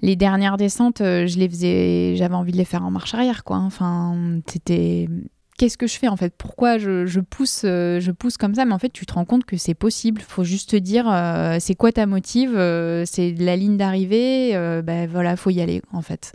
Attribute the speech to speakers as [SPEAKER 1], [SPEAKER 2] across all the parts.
[SPEAKER 1] les dernières descentes, je les faisais, j'avais envie de les faire en marche arrière, quoi. Enfin, c'était qu'est-ce que je fais en fait? Pourquoi je, pousse, euh, je pousse comme ça? Mais en fait, tu te rends compte que c'est possible. Faut juste te dire, euh, c'est quoi ta motive euh, C'est la ligne d'arrivée. ben voilà, faut y aller en fait.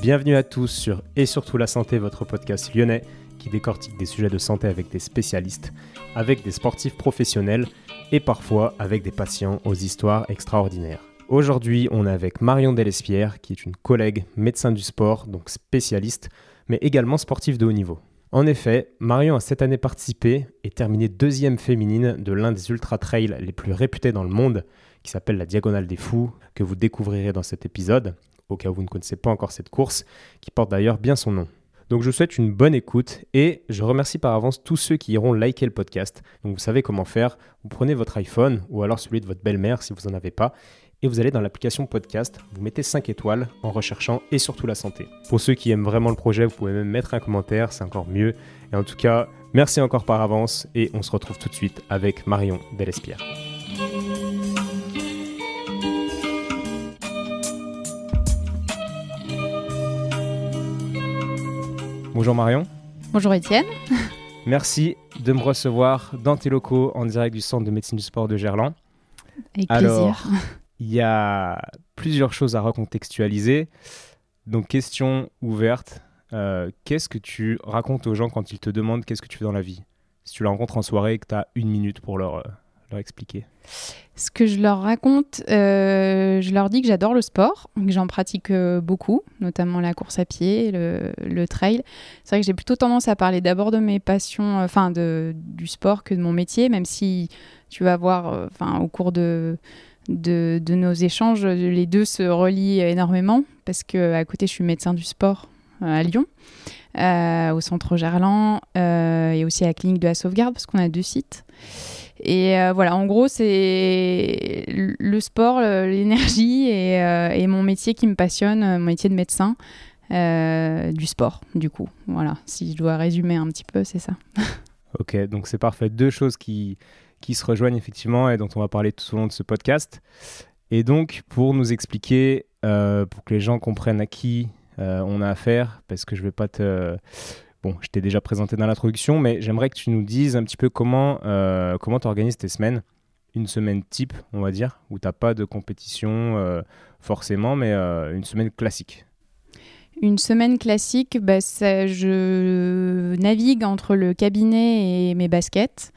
[SPEAKER 2] Bienvenue à tous sur Et surtout la santé, votre podcast lyonnais qui décortique des sujets de santé avec des spécialistes, avec des sportifs professionnels et parfois avec des patients aux histoires extraordinaires. Aujourd'hui, on est avec Marion Delespierre, qui est une collègue médecin du sport, donc spécialiste, mais également sportif de haut niveau. En effet, Marion a cette année participé et terminé deuxième féminine de l'un des ultra-trails les plus réputés dans le monde, qui s'appelle la Diagonale des Fous, que vous découvrirez dans cet épisode, au cas où vous ne connaissez pas encore cette course, qui porte d'ailleurs bien son nom. Donc je vous souhaite une bonne écoute et je remercie par avance tous ceux qui iront liker le podcast. Donc vous savez comment faire. Vous prenez votre iPhone ou alors celui de votre belle-mère si vous n'en avez pas et vous allez dans l'application podcast, vous mettez 5 étoiles en recherchant et surtout la santé. Pour ceux qui aiment vraiment le projet, vous pouvez même mettre un commentaire, c'est encore mieux. Et en tout cas, merci encore par avance et on se retrouve tout de suite avec Marion Delespierre. Bonjour Marion.
[SPEAKER 1] Bonjour Étienne.
[SPEAKER 2] Merci de me recevoir dans tes locaux en direct du Centre de médecine du sport de Gerland.
[SPEAKER 1] Avec Alors,
[SPEAKER 2] Il y a plusieurs choses à recontextualiser. Donc, question ouverte. Euh, qu'est-ce que tu racontes aux gens quand ils te demandent qu'est-ce que tu fais dans la vie? Si tu les rencontres en soirée et que tu as une minute pour leur, euh, leur expliquer
[SPEAKER 1] Ce que je leur raconte, euh, je leur dis que j'adore le sport, que j'en pratique euh, beaucoup, notamment la course à pied, le, trail. C'est vrai que j'ai plutôt tendance à parler d'abord de mes passions, euh, enfin de, du sport que de mon métier, même si tu vas voir enfin au cours de, de, nos échanges, les deux se relient énormément, parce que à côté, je suis médecin du sport à Lyon. au centre Gerland et aussi à la clinique de la sauvegarde parce qu'on a deux sites. Et euh, voilà, en gros, c'est le sport, l'énergie euh, et, mon métier qui me passionne, mon métier de médecin, euh, du sport, du coup. Voilà, si je dois résumer un petit peu, c'est ça.
[SPEAKER 2] ok, donc c'est parfait. Deux choses qui, qui se rejoignent effectivement et dont on va parler tout au long de ce podcast. Et donc, pour nous expliquer, pour que les gens comprennent à qui on a affaire, parce que je ne vais pas te Bon, je t'ai déjà présenté dans l'introduction, mais j'aimerais que tu nous dises un petit peu comment euh, comment tu organises tes semaines. Une semaine type, on va dire, où tu n'as pas de compétition euh, forcément, mais euh, une semaine classique.
[SPEAKER 1] Une semaine classique, bah, je navigue entre le cabinet et mes baskets.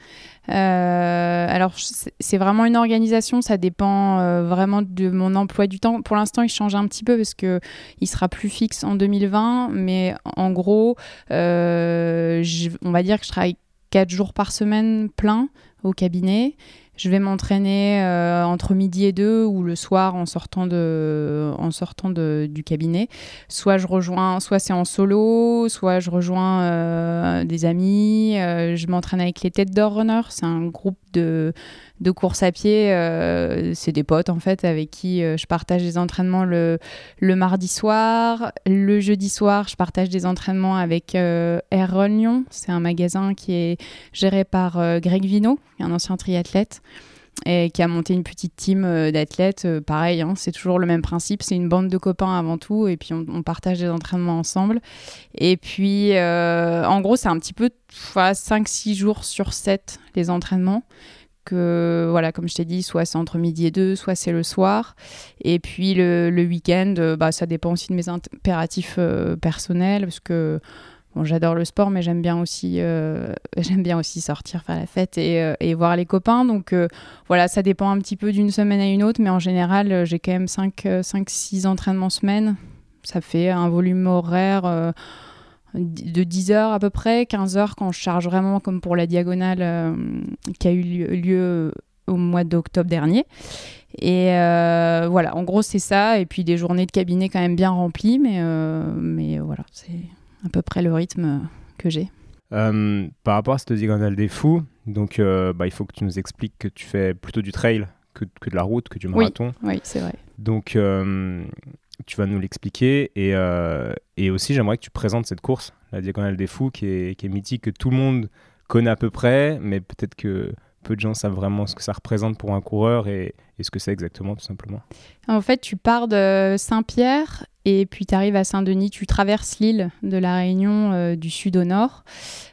[SPEAKER 1] Euh, alors, c'est vraiment une organisation, ça dépend euh, vraiment de mon emploi du temps. Pour l'instant, il change un petit peu parce que il sera plus fixe en 2020, mais en gros, euh, on va dire que je travaille 4 jours par semaine plein au cabinet je vais m'entraîner euh, entre midi et deux ou le soir en sortant, de, en sortant de, du cabinet. Soit je rejoins, soit c'est en solo, soit je rejoins euh, des amis. Euh, je m'entraîne avec les Têtes d'Or Runner. C'est un groupe de, de course à pied. Euh, c'est des potes en fait avec qui euh, je partage des entraînements le, le, mardi soir. Le jeudi soir, je partage des entraînements avec euh, Air Lyon. C'est un magasin qui est géré par Greg Vino, un ancien triathlète. Et qui a monté une petite team d'athlètes. pareil, hein, c'est toujours le même principe. C'est une bande de copains avant tout, et puis on, partage des entraînements ensemble. Et puis, en gros, c'est un petit peu 5-6 jours sur 7 les entraînements que voilà comme je t'ai dit soit c'est entre midi et deux soit c'est le soir. Et puis le, le week-end euh, bah, ça dépend aussi de mes impératifs euh, personnels parce que bon, j'adore le sport mais j'aime bien aussi euh, j'aime bien aussi sortir faire la fête et, et voir les copains. Donc voilà ça dépend un petit peu d'une semaine à une autre mais en général j'ai quand même 5 5 6 entraînements semaine. Ça fait un volume horaire de 10 heures à peu près, 15 heures quand je charge vraiment comme pour la diagonale euh, qui a eu lieu, au mois d'octobre dernier. Et euh, voilà, en gros c'est ça, et puis des journées de cabinet quand même bien remplies, mais, euh, mais voilà, c'est à peu près le rythme que j'ai.
[SPEAKER 2] par rapport à cette diagonale des fous, donc bah, il faut que tu nous expliques que tu fais plutôt du trail que, que de la route, que du marathon.
[SPEAKER 1] Oui, oui c'est vrai.
[SPEAKER 2] Donc tu vas nous l'expliquer. Et, et aussi, j'aimerais que tu présentes cette course, la Diagonale des Fous, qui est, qui est mythique, que tout le monde connaît à peu près, mais peut-être que peu de gens savent vraiment ce que ça représente pour un coureur et, ce que c'est exactement, tout simplement.
[SPEAKER 1] En fait, tu pars de Saint-Pierre et puis tu arrives à Saint-Denis, tu traverses l'île de la Réunion euh, du sud au nord.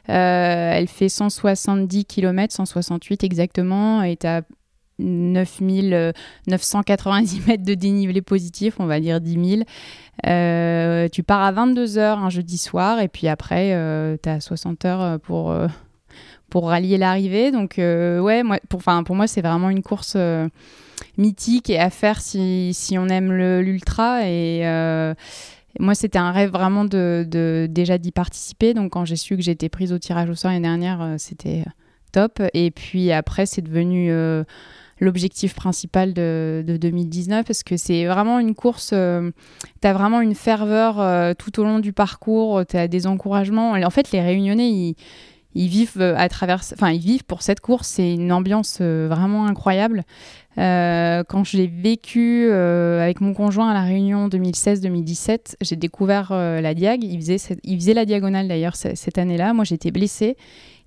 [SPEAKER 1] Euh, elle fait 170 km, 168 exactement, et tu as 9990 mètres de dénivelé positif, on va dire 10 000. Euh, tu pars à 22h un jeudi soir et puis après, tu as 60 heures pour pour rallier l'arrivée. Donc, euh, ouais, moi, pour, pour moi, c'est vraiment une course euh, mythique et à faire si, si on aime l'ultra. Et euh, moi, c'était un rêve vraiment de déjà d'y participer. Donc, quand j'ai su que j'étais prise au tirage au sort l'année dernière, c'était top. Et puis après, c'est devenu l'objectif principal de, de, 2019 parce que c'est vraiment une course, tu as vraiment une ferveur tout au long du parcours, tu as des encouragements. En fait, les réunionnais, ils ils vivent euh, à travers, ils vivent pour cette course. C'est une ambiance euh, vraiment incroyable. Euh, quand je l'ai vécu avec mon conjoint à la Réunion 2016-2017, j'ai découvert la diag. Il faisait, il faisait la diagonale d'ailleurs cette année-là. Moi, j'étais blessée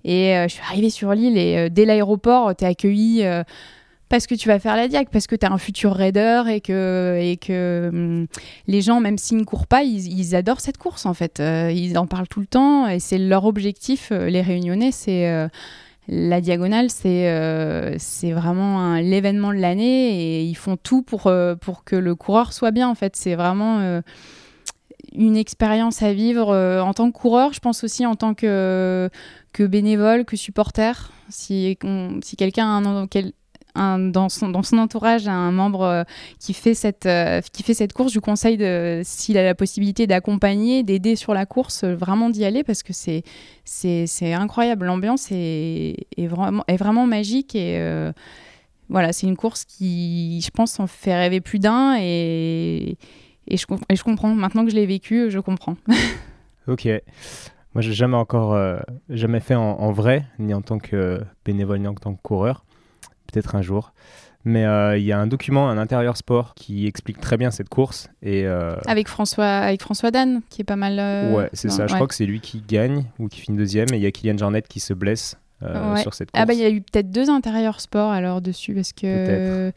[SPEAKER 1] et je suis arrivée sur l'île et dès l'aéroport, tu es accueillie parce que tu vas faire la diag, parce que tu as un futur raider et que, hum, les gens, même s'ils ne courent pas, ils, adorent cette course en fait. Euh, ils en parlent tout le temps et c'est leur objectif, euh, les réunionnais, c'est. Euh, la diagonale, c'est vraiment l'événement de l'année et ils font tout pour, que le coureur soit bien. En fait, c'est vraiment une expérience à vivre en tant que coureur, je pense aussi en tant que, bénévole, que supporter. Si, si quelqu'un a un, dans, son, entourage un membre euh, qui, fait cette, euh, qui fait cette course, je vous conseille, s'il a la possibilité d'accompagner, d'aider sur la course, euh, vraiment d'y aller parce que c'est, c'est, incroyable. L'ambiance est, est, vraiment, est vraiment magique et voilà, c'est une course qui, je pense, en fait rêver plus d'un et, et, je, comprends. Maintenant que je l'ai vécu, je comprends.
[SPEAKER 2] ok. Moi, j'ai jamais encore, jamais fait en, vrai, ni en tant que bénévole, ni en tant que coureur peut-être un jour. Mais euh, il y a un document, un intérieur sport, qui explique très bien cette course. Et, euh,
[SPEAKER 1] Avec François, avec François Dan, qui est pas mal. Euh,
[SPEAKER 2] ouais, c'est ça. Je crois que c'est lui qui gagne ou qui finit deuxième. Et il y a Kylian Jornet qui se blesse sur cette course.
[SPEAKER 1] Ah bah il y a eu peut-être deux intérieurs sport alors dessus parce que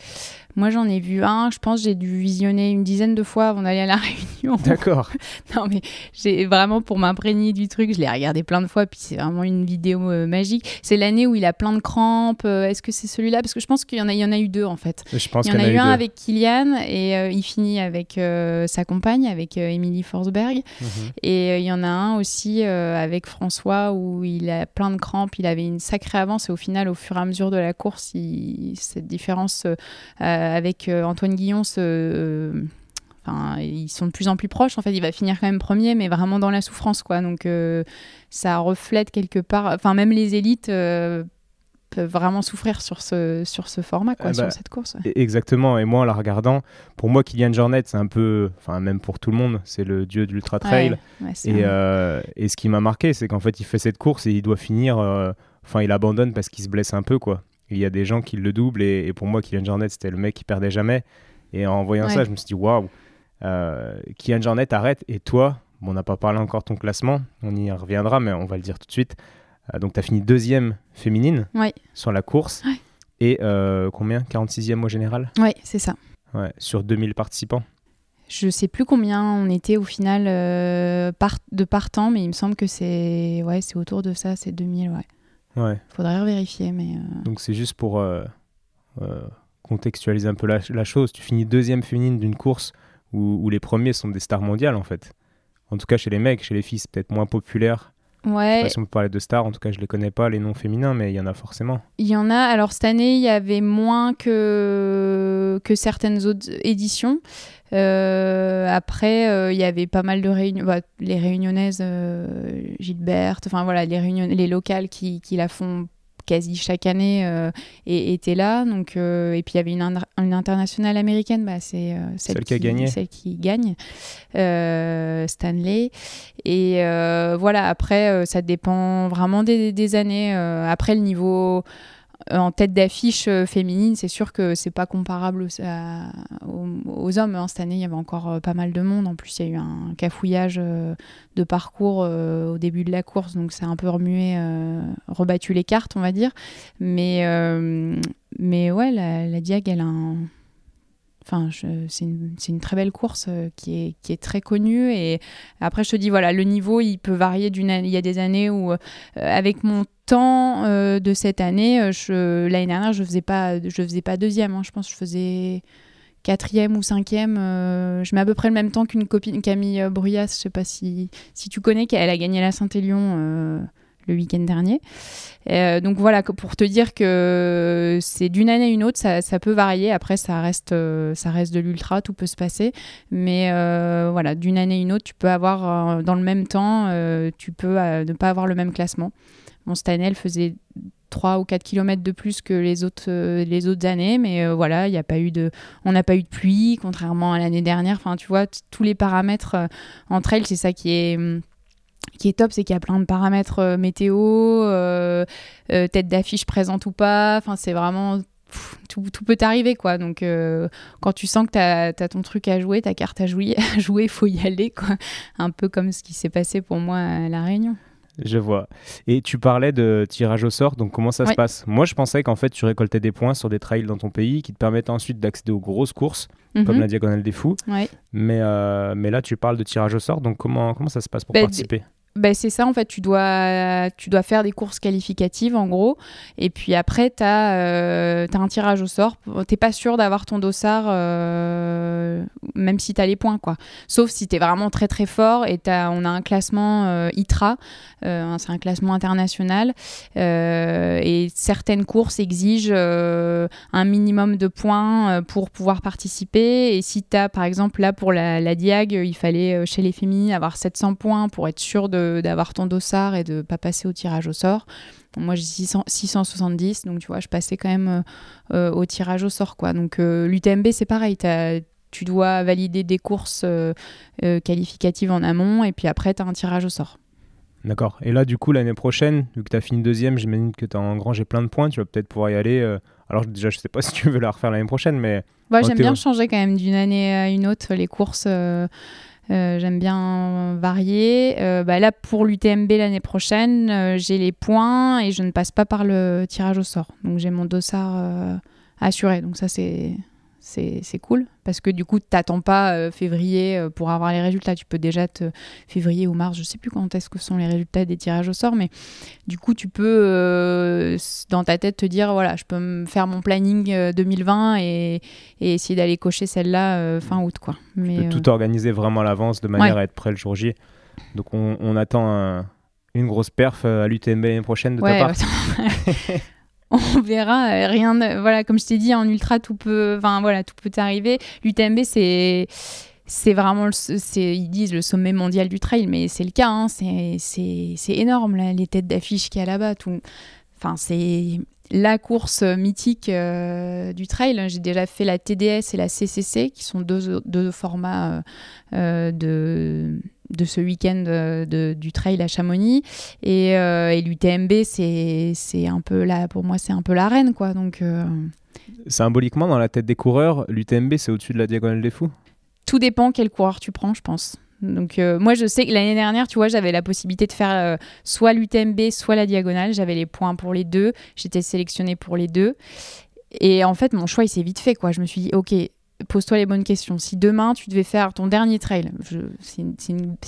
[SPEAKER 1] moi, j'en ai vu un, je pense, j'ai dû visionner une dizaine de fois avant d'aller à la réunion.
[SPEAKER 2] D'accord.
[SPEAKER 1] non, mais j'ai vraiment pour m'imprégner du truc, je l'ai regardé plein de fois, puis c'est vraiment une vidéo euh, magique. C'est l'année où il a plein de crampes. Euh, est-ce que c'est celui-là? Parce que je pense qu'il y, en a, il y en a eu deux, en fait.
[SPEAKER 2] Je pense
[SPEAKER 1] il
[SPEAKER 2] y
[SPEAKER 1] en
[SPEAKER 2] a,
[SPEAKER 1] eu
[SPEAKER 2] un
[SPEAKER 1] avec Kylian et euh, il finit avec sa compagne, avec Emily Forsberg. Mhm. Et il y en a un aussi avec François où il a plein de crampes, il avait une sacrée avance et au final, au fur et à mesure de la course, il, cette différence avec euh, Antoine Guillon euh, Enfin, ils sont de plus en plus proches. En fait, il va finir quand même premier, mais vraiment dans la souffrance, quoi. Donc, euh, ça reflète quelque part. Enfin, même les élites peuvent vraiment souffrir sur ce, sur ce format, quoi, sur bah, cette course.
[SPEAKER 2] E-, exactement. Et moi, en la regardant, pour moi, Kylian Jornet, c'est un peu, enfin, même pour tout le monde, c'est le dieu de l'ultra trail. et, et, ce qui m'a marqué, c'est qu'en fait, il fait cette course et il doit finir. Enfin, il abandonne parce qu'il se blesse un peu, quoi. Il y a des gens qui le doublent et, pour moi, Kylian Jornet, c'était le mec qui perdait jamais. Et en voyant ça, je me suis dit, waouh, euh, Kylian Jornet arrête. Et toi, bon, on n'a pas parlé encore de ton classement, on y reviendra, mais on va le dire tout de suite. Euh, donc, tu as fini deuxième féminine sur la course. Et euh, combien? 46e au général?
[SPEAKER 1] Oui, c'est ça.
[SPEAKER 2] Ouais, sur 2000 participants
[SPEAKER 1] je sais plus combien on était au final de partants, mais il me semble que c'est ouais, c'est autour de ça, c'est 2000, ouais.
[SPEAKER 2] Ouais.
[SPEAKER 1] Faudrait vérifier, mais. Euh.
[SPEAKER 2] Donc c'est juste pour euh, euh, contextualiser un peu la, chose. Tu finis deuxième féminine d'une course où, les premiers sont des stars mondiales en fait. En tout cas chez les mecs, chez les filles c'est peut-être moins populaire.
[SPEAKER 1] Ouais.
[SPEAKER 2] Je sais pas si on peut parler de stars, en tout cas je les connais pas, les noms féminins, mais il y en a forcément.
[SPEAKER 1] Il y en a, alors cette année il y avait moins que, que certaines autres éditions. Euh, après, euh, il y avait pas mal de réunions, bah, les réunionnaises, euh, Gilberte, enfin voilà, les, réunions, les locales qui, qui la font quasi chaque année et étaient là. Donc, et puis il y avait une, une internationale américaine, bah, c'est celle, qui, a gagné. Celle qui gagne, Stanley. Et voilà, après, ça dépend vraiment des, des années. après, le niveau en tête d'affiche féminine, c'est sûr que c'est pas comparable aux, hommes. Hein. Cette année, il y avait encore pas mal de monde. En plus, il y a eu un cafouillage de parcours au début de la course, donc c'est un peu remué, rebattu les cartes, on va dire. Mais, mais ouais, la, la Diag, elle a un C'est une, très belle course euh, qui, est, très connue. Et après, je te dis, voilà, le niveau, il peut varier d'une. Il y a des années où, euh, avec mon temps euh, de cette année, l'année dernière, je faisais faisais pas deuxième. Hein. Je pense que je faisais quatrième ou cinquième. je mets à peu près le même temps qu'une copine, Camille Bruyas. Je sais pas si, si tu connais, qu'elle a gagné la Saint-Élion le week-end dernier. Euh, donc voilà, pour te dire que c'est d'une année à une autre, ça, peut varier. Après, ça reste, euh, ça reste de l'ultra, tout peut se passer. Mais euh, voilà, d'une année à une autre, tu peux avoir dans le même temps, tu peux ne pas avoir le même classement. Mon cette année, elle faisait 3 ou 4 km de plus que les autres, les autres années, mais voilà, il a pas eu de, on n'a pas eu de pluie, contrairement à l'année dernière. Enfin, tu vois, tous les paramètres entre elles, c'est ça qui est hum, qui est top, c'est qu'il y a plein de paramètres euh, météo, euh, euh, tête d'affiche présente ou pas. Enfin, c'est vraiment. tout, peut t'arriver, quoi. Donc, quand tu sens que tu as, ton truc à jouer, ta carte à jouer, il faut y aller, quoi. Un peu comme ce qui s'est passé pour moi à La Réunion.
[SPEAKER 2] Je vois. Et tu parlais de tirage au sort, donc comment ça se passe? Moi, je pensais qu'en fait, tu récoltais des points sur des trails dans ton pays qui te permettent ensuite d'accéder aux grosses courses, comme mhm. la Diagonale des Fous. Mais, mais là, tu parles de tirage au sort, donc comment, comment ça se passe pour bah, participer?
[SPEAKER 1] Ben, c'est ça en fait, tu dois, tu dois faire des courses qualificatives en gros, et puis après tu as, euh, un tirage au sort, t'es pas sûr d'avoir ton dossard euh, même si tu as les points quoi, sauf si tu es vraiment très très fort et as, on a un classement euh, ITRA, c'est un classement international, et certaines courses exigent un minimum de points pour pouvoir participer, et si tu as par exemple là pour la, la Diag, il fallait chez les féminines avoir 700 points pour être sûr de d'avoir ton dossard et de pas passer au tirage au sort. moi, j'ai 670, donc tu vois, je passais quand même euh, euh, au tirage au sort. quoi. Donc euh, l'UTMB, c'est pareil. Tu dois valider des courses qualificatives en amont et puis après, tu as un tirage au sort.
[SPEAKER 2] D'accord. Et là, du coup, l'année prochaine, vu que tu as fini deuxième, j'imagine que tu as engrangé plein de points, tu vas peut-être pouvoir y aller. Alors, déjà, je sais pas si tu veux la refaire l'année prochaine, mais.
[SPEAKER 1] Ouais, j'aime bien changer quand même d'une année à une autre les courses. Euh, j'aime bien varier. Euh, bah là, pour l'UTMB l'année prochaine, euh, j'ai les points et je ne passe pas par le tirage au sort. Donc j'ai mon dossard assuré. Donc ça, c'est c'est cool parce que du coup, tu n'attends pas euh, février euh, pour avoir les résultats. Tu peux déjà te février ou mars, je sais plus quand est-ce que sont les résultats des tirages au sort, mais du coup, tu peux euh, dans ta tête te dire voilà, je peux me faire mon planning 2020 et, essayer d'aller cocher celle-là fin août, quoi.
[SPEAKER 2] Mais tu peux tout organiser vraiment à l'avance de manière à être prêt le jour J. Donc on, attend une grosse perf à l'UTMB l'année prochaine de ta part.
[SPEAKER 1] on verra. Euh, rien, voilà, comme je t'ai dit, en ultra, tout peut, enfin voilà, tout peut arriver. L'UTMB, c'est c'est vraiment, c'est, ils disent le sommet mondial du trail, mais c'est le cas. Hein, c'est, énorme là, les têtes d'affiche qu'il y a là-bas. Tout, enfin c'est la course mythique euh, du trail. J'ai déjà fait la TDS et la CCC, qui sont deux, deux formats euh, de de ce week-end euh, du trail à Chamonix. Et, euh, l'UTMB, c'est un peu là, pour moi, c'est un peu la reine, quoi. Donc, euh,
[SPEAKER 2] Symboliquement, dans la tête des coureurs, l'UTMB, c'est au-dessus de la diagonale des fous?
[SPEAKER 1] Tout dépend quel coureur tu prends, je pense. Donc moi je sais que l'année dernière, tu vois, j'avais la possibilité de faire soit l'UTMB, soit la diagonale. J'avais les points pour les deux. J'étais sélectionnée pour les deux. Et en fait, mon choix, il s'est vite fait. Quoi. Je me suis dit, ok, pose-toi les bonnes questions. Si demain tu devais faire ton dernier trail, c'est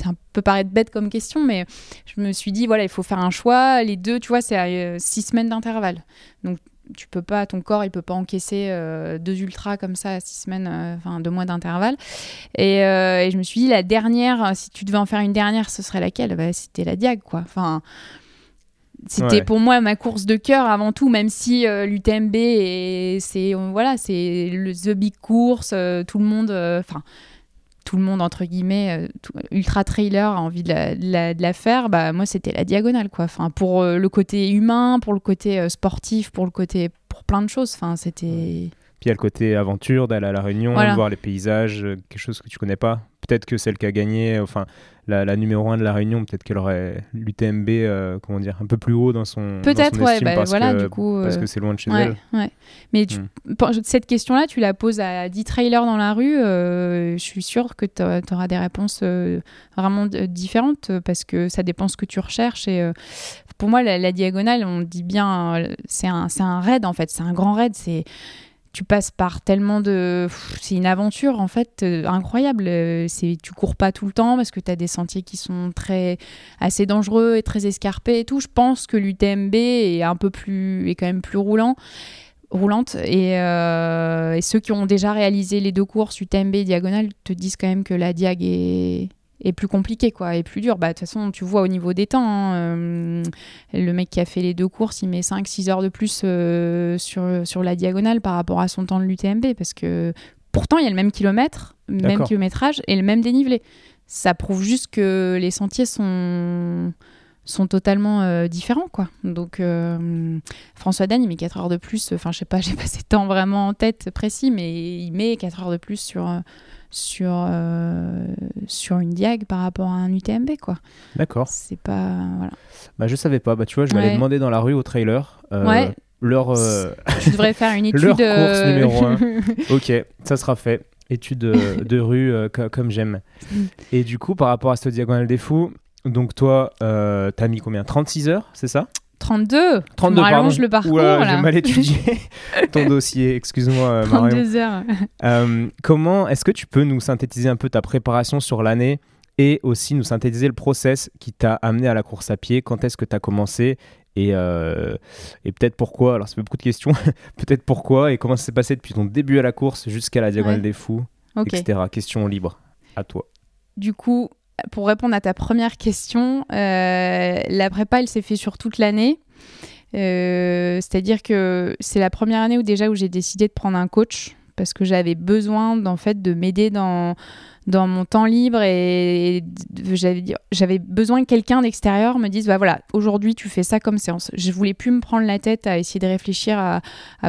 [SPEAKER 1] un peut paraître bête comme question, mais je me suis dit voilà, il faut faire un choix. Les deux, tu vois, c'est à six semaines d'intervalle. Donc tu peux pas, ton corps, il peut pas encaisser euh, deux ultras comme ça à six semaines, euh, enfin deux mois d'intervalle. Et, euh, et, je me suis dit la dernière, si tu devais en faire une dernière, ce serait laquelle? Bah, C'était la Diag, quoi. Enfin c'était pour moi ma course de cœur avant tout, même si euh, l'UTMB c'est voilà c'est le the big course, euh, tout le monde, euh, enfin tout le monde entre guillemets, ultra trailer a envie de la, de la, faire. Bah moi c'était la diagonale quoi. Enfin pour le côté humain, pour le côté sportif, pour le côté pour plein de choses. Enfin c'était
[SPEAKER 2] Puis il y a le côté aventure d'aller à La Réunion, voir les paysages, quelque chose que tu connais pas. Peut-être que celle qui a gagné, enfin la, numéro 1 de La Réunion, peut-être qu'elle aurait l'UTMB, euh, comment dire, un peu plus haut dans son.
[SPEAKER 1] Peut-être, ouais, bah, voilà, du coup.
[SPEAKER 2] Parce que c'est loin de chez elle.
[SPEAKER 1] Ouais. Mais hmm. cette question-là, tu la poses à 10 trailers dans la rue, je suis sûre que tu auras des réponses vraiment différentes parce que ça dépend ce que tu recherches. Et pour moi, la, diagonale, on dit bien, c'est un, un raid en fait, c'est un grand raid. C'est tu passes par tellement de. C'est une aventure en fait euh, incroyable. Euh, tu cours pas tout le temps parce que tu as des sentiers qui sont très assez dangereux et très escarpés et tout. Je pense que l'UTMB est un peu plus est quand même plus roulant roulante et, euh, et, ceux qui ont déjà réalisé les deux courses UTMB et diagonale te disent quand même que la diag est est plus compliqué quoi et plus dur. Bah de toute façon tu vois au niveau des temps hein, euh, le mec qui a fait les deux courses il met 5 6 heures de plus euh, sur, sur la diagonale par rapport à son temps de l'UTMB parce que pourtant il y a le même kilomètre même kilométrage et le même dénivelé. Ça prouve juste que les sentiers sont sont totalement euh, différents quoi donc François Dan il met 4 heures de plus enfin je sais pas j'ai pas ces temps vraiment en tête précis mais il met 4 heures de plus sur sur, euh, sur une diag par rapport à un UTMB quoi.
[SPEAKER 2] D'accord.
[SPEAKER 1] C'est pas voilà.
[SPEAKER 2] Bah je savais pas. Bah tu vois, je vais aller demander dans la rue au trailer. Euh,
[SPEAKER 1] ouais.
[SPEAKER 2] Leur. Euh,
[SPEAKER 1] tu devrais faire une étude.
[SPEAKER 2] leur course numéro 1. ok, ça sera fait. Étude de, rue comme j'aime. Et du coup, par rapport à ce diagonale des fous, donc toi, t'as mis combien? 36 heures, c'est ça?
[SPEAKER 1] 32 32 rallonge le parcours.
[SPEAKER 2] J'ai mal étudié ton dossier, excuse-moi
[SPEAKER 1] 32 euh, heures.
[SPEAKER 2] Euh, comment est-ce que tu peux nous synthétiser un peu ta préparation sur l'année et aussi nous synthétiser le process qui t'a amené à la course à pied? Quand est-ce que tu as commencé? Et, euh, et peut-être pourquoi? Alors ça fait beaucoup de questions. peut-être pourquoi et comment ça s'est passé depuis ton début à la course jusqu'à la Diagonale des Fous, etc. Question libre à toi.
[SPEAKER 1] Du coup, pour répondre à ta première question, euh, la prépa, elle s'est fait sur toute l'année. Euh, c'est-à-dire que c'est la première année où déjà j'ai décidé de prendre un coach parce que j'avais besoin en fait de m'aider dans dans mon temps libre et j'avais besoin que quelqu'un d'extérieur me dise bah voilà aujourd'hui tu fais ça comme séance. Je voulais plus me prendre la tête à essayer de réfléchir à,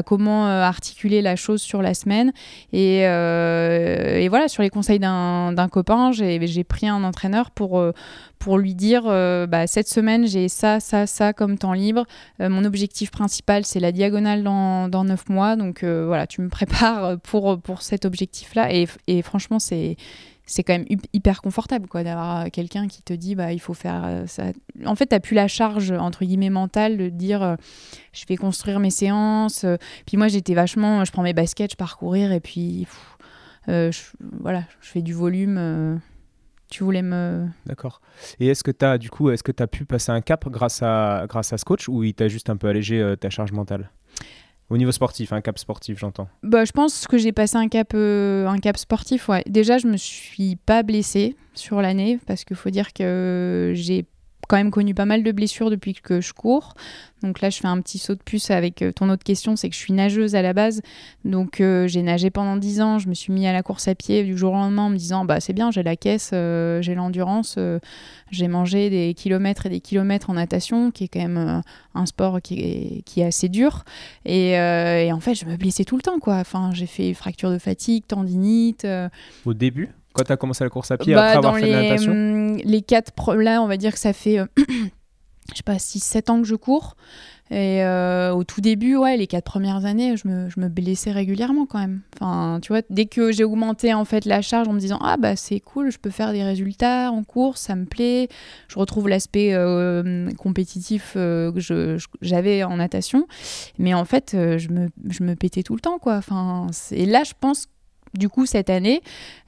[SPEAKER 1] comment euh, articuler la chose sur la semaine. Et, euh, et voilà sur les conseils d'un copain j'ai pris un entraîneur pour euh, pour lui dire bah, cette semaine j'ai ça ça ça comme temps libre. Mon objectif principal c'est la diagonale dans, dans 9 mois. Donc voilà tu me prépares pour pour cet objectif là et, et franchement c'est c'est quand même hyper confortable quoi d'avoir quelqu'un qui te dit bah il faut faire euh, ça. En fait t'as plus la charge entre guillemets mentale de dire euh, je vais construire mes séances euh. puis moi j'étais vachement je prends mes baskets je pars courir et puis voilà je fais du volume tu voulais me
[SPEAKER 2] d'accord. Et est-ce que tu as du coup est-ce que tu as pu passer un cap grâce à grâce à ce coach ou il t'a juste un peu allégé ta charge mentale? Au niveau sportif, un cap sportif, j'entends.
[SPEAKER 1] Bah, je pense que j'ai passé un cap, euh, un cap sportif. Ouais. Déjà, je me suis pas blessée sur l'année parce qu'il faut dire que j'ai quand même connu pas mal de blessures depuis que je cours. Donc là, je fais un petit saut de puce avec euh, ton autre question, c'est que je suis nageuse à la base. Donc euh, j'ai nagé pendant 10 ans, je me suis mis à la course à pied du jour au lendemain en me disant bah c'est bien, j'ai la caisse, euh, j'ai l'endurance, j'ai mangé des kilomètres et des kilomètres en natation, qui est quand même un sport qui est, qui est assez dur. Et, et, en fait, je me blessais tout le temps quoi. Enfin, j'ai fait fracture de fatigue, tendinite.
[SPEAKER 2] Au début? Quand tu as commencé la course à pied, après bah, avoir fait
[SPEAKER 1] les,
[SPEAKER 2] la natation
[SPEAKER 1] hum, Les quatre, là, on va dire que ça fait, euh, je sais pas, 6-7 ans que je cours. Et euh, au tout début, ouais, les quatre premières années, je me, je me, blessais régulièrement quand même. Enfin, tu vois, dès que j'ai augmenté en fait la charge en me disant ah bah c'est cool, je peux faire des résultats en course, ça me plaît, je retrouve l'aspect euh, compétitif que j'avais en natation, mais en fait je me, je me pétais tout le temps quoi. Enfin, et là je pense du coup, cette année,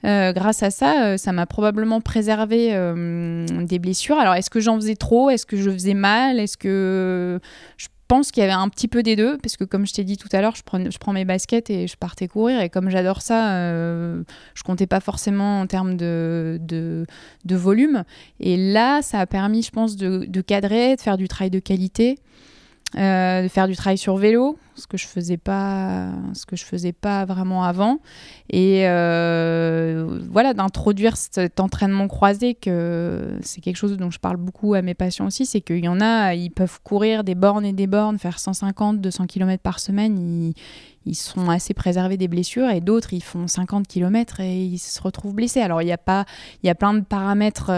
[SPEAKER 1] euh, grâce à ça, euh, ça m'a probablement préservé euh, des blessures. Alors, est-ce que j'en faisais trop? Est-ce que je faisais mal? Est-ce que je pense qu'il y avait un petit peu des deux Parce que, comme je t'ai dit tout à l'heure, je, prends mes baskets et je partais courir. Et comme j'adore ça, je comptais pas forcément en termes de, de, volume. Et là, ça a permis, je pense, de, de cadrer, de faire du travail de qualité. Euh, de faire du travail sur vélo, ce que je faisais pas, ce que je faisais pas vraiment avant, et euh, voilà d'introduire cet entraînement croisé que c'est quelque chose dont je parle beaucoup à mes patients aussi, c'est qu'il y en a, ils peuvent courir des bornes et des bornes, faire 150, 200 km par semaine, ils, sont assez préservés des blessures et d'autres, ils font 50 km et ils se retrouvent blessés. Alors, il y a pas, il y a plein de paramètres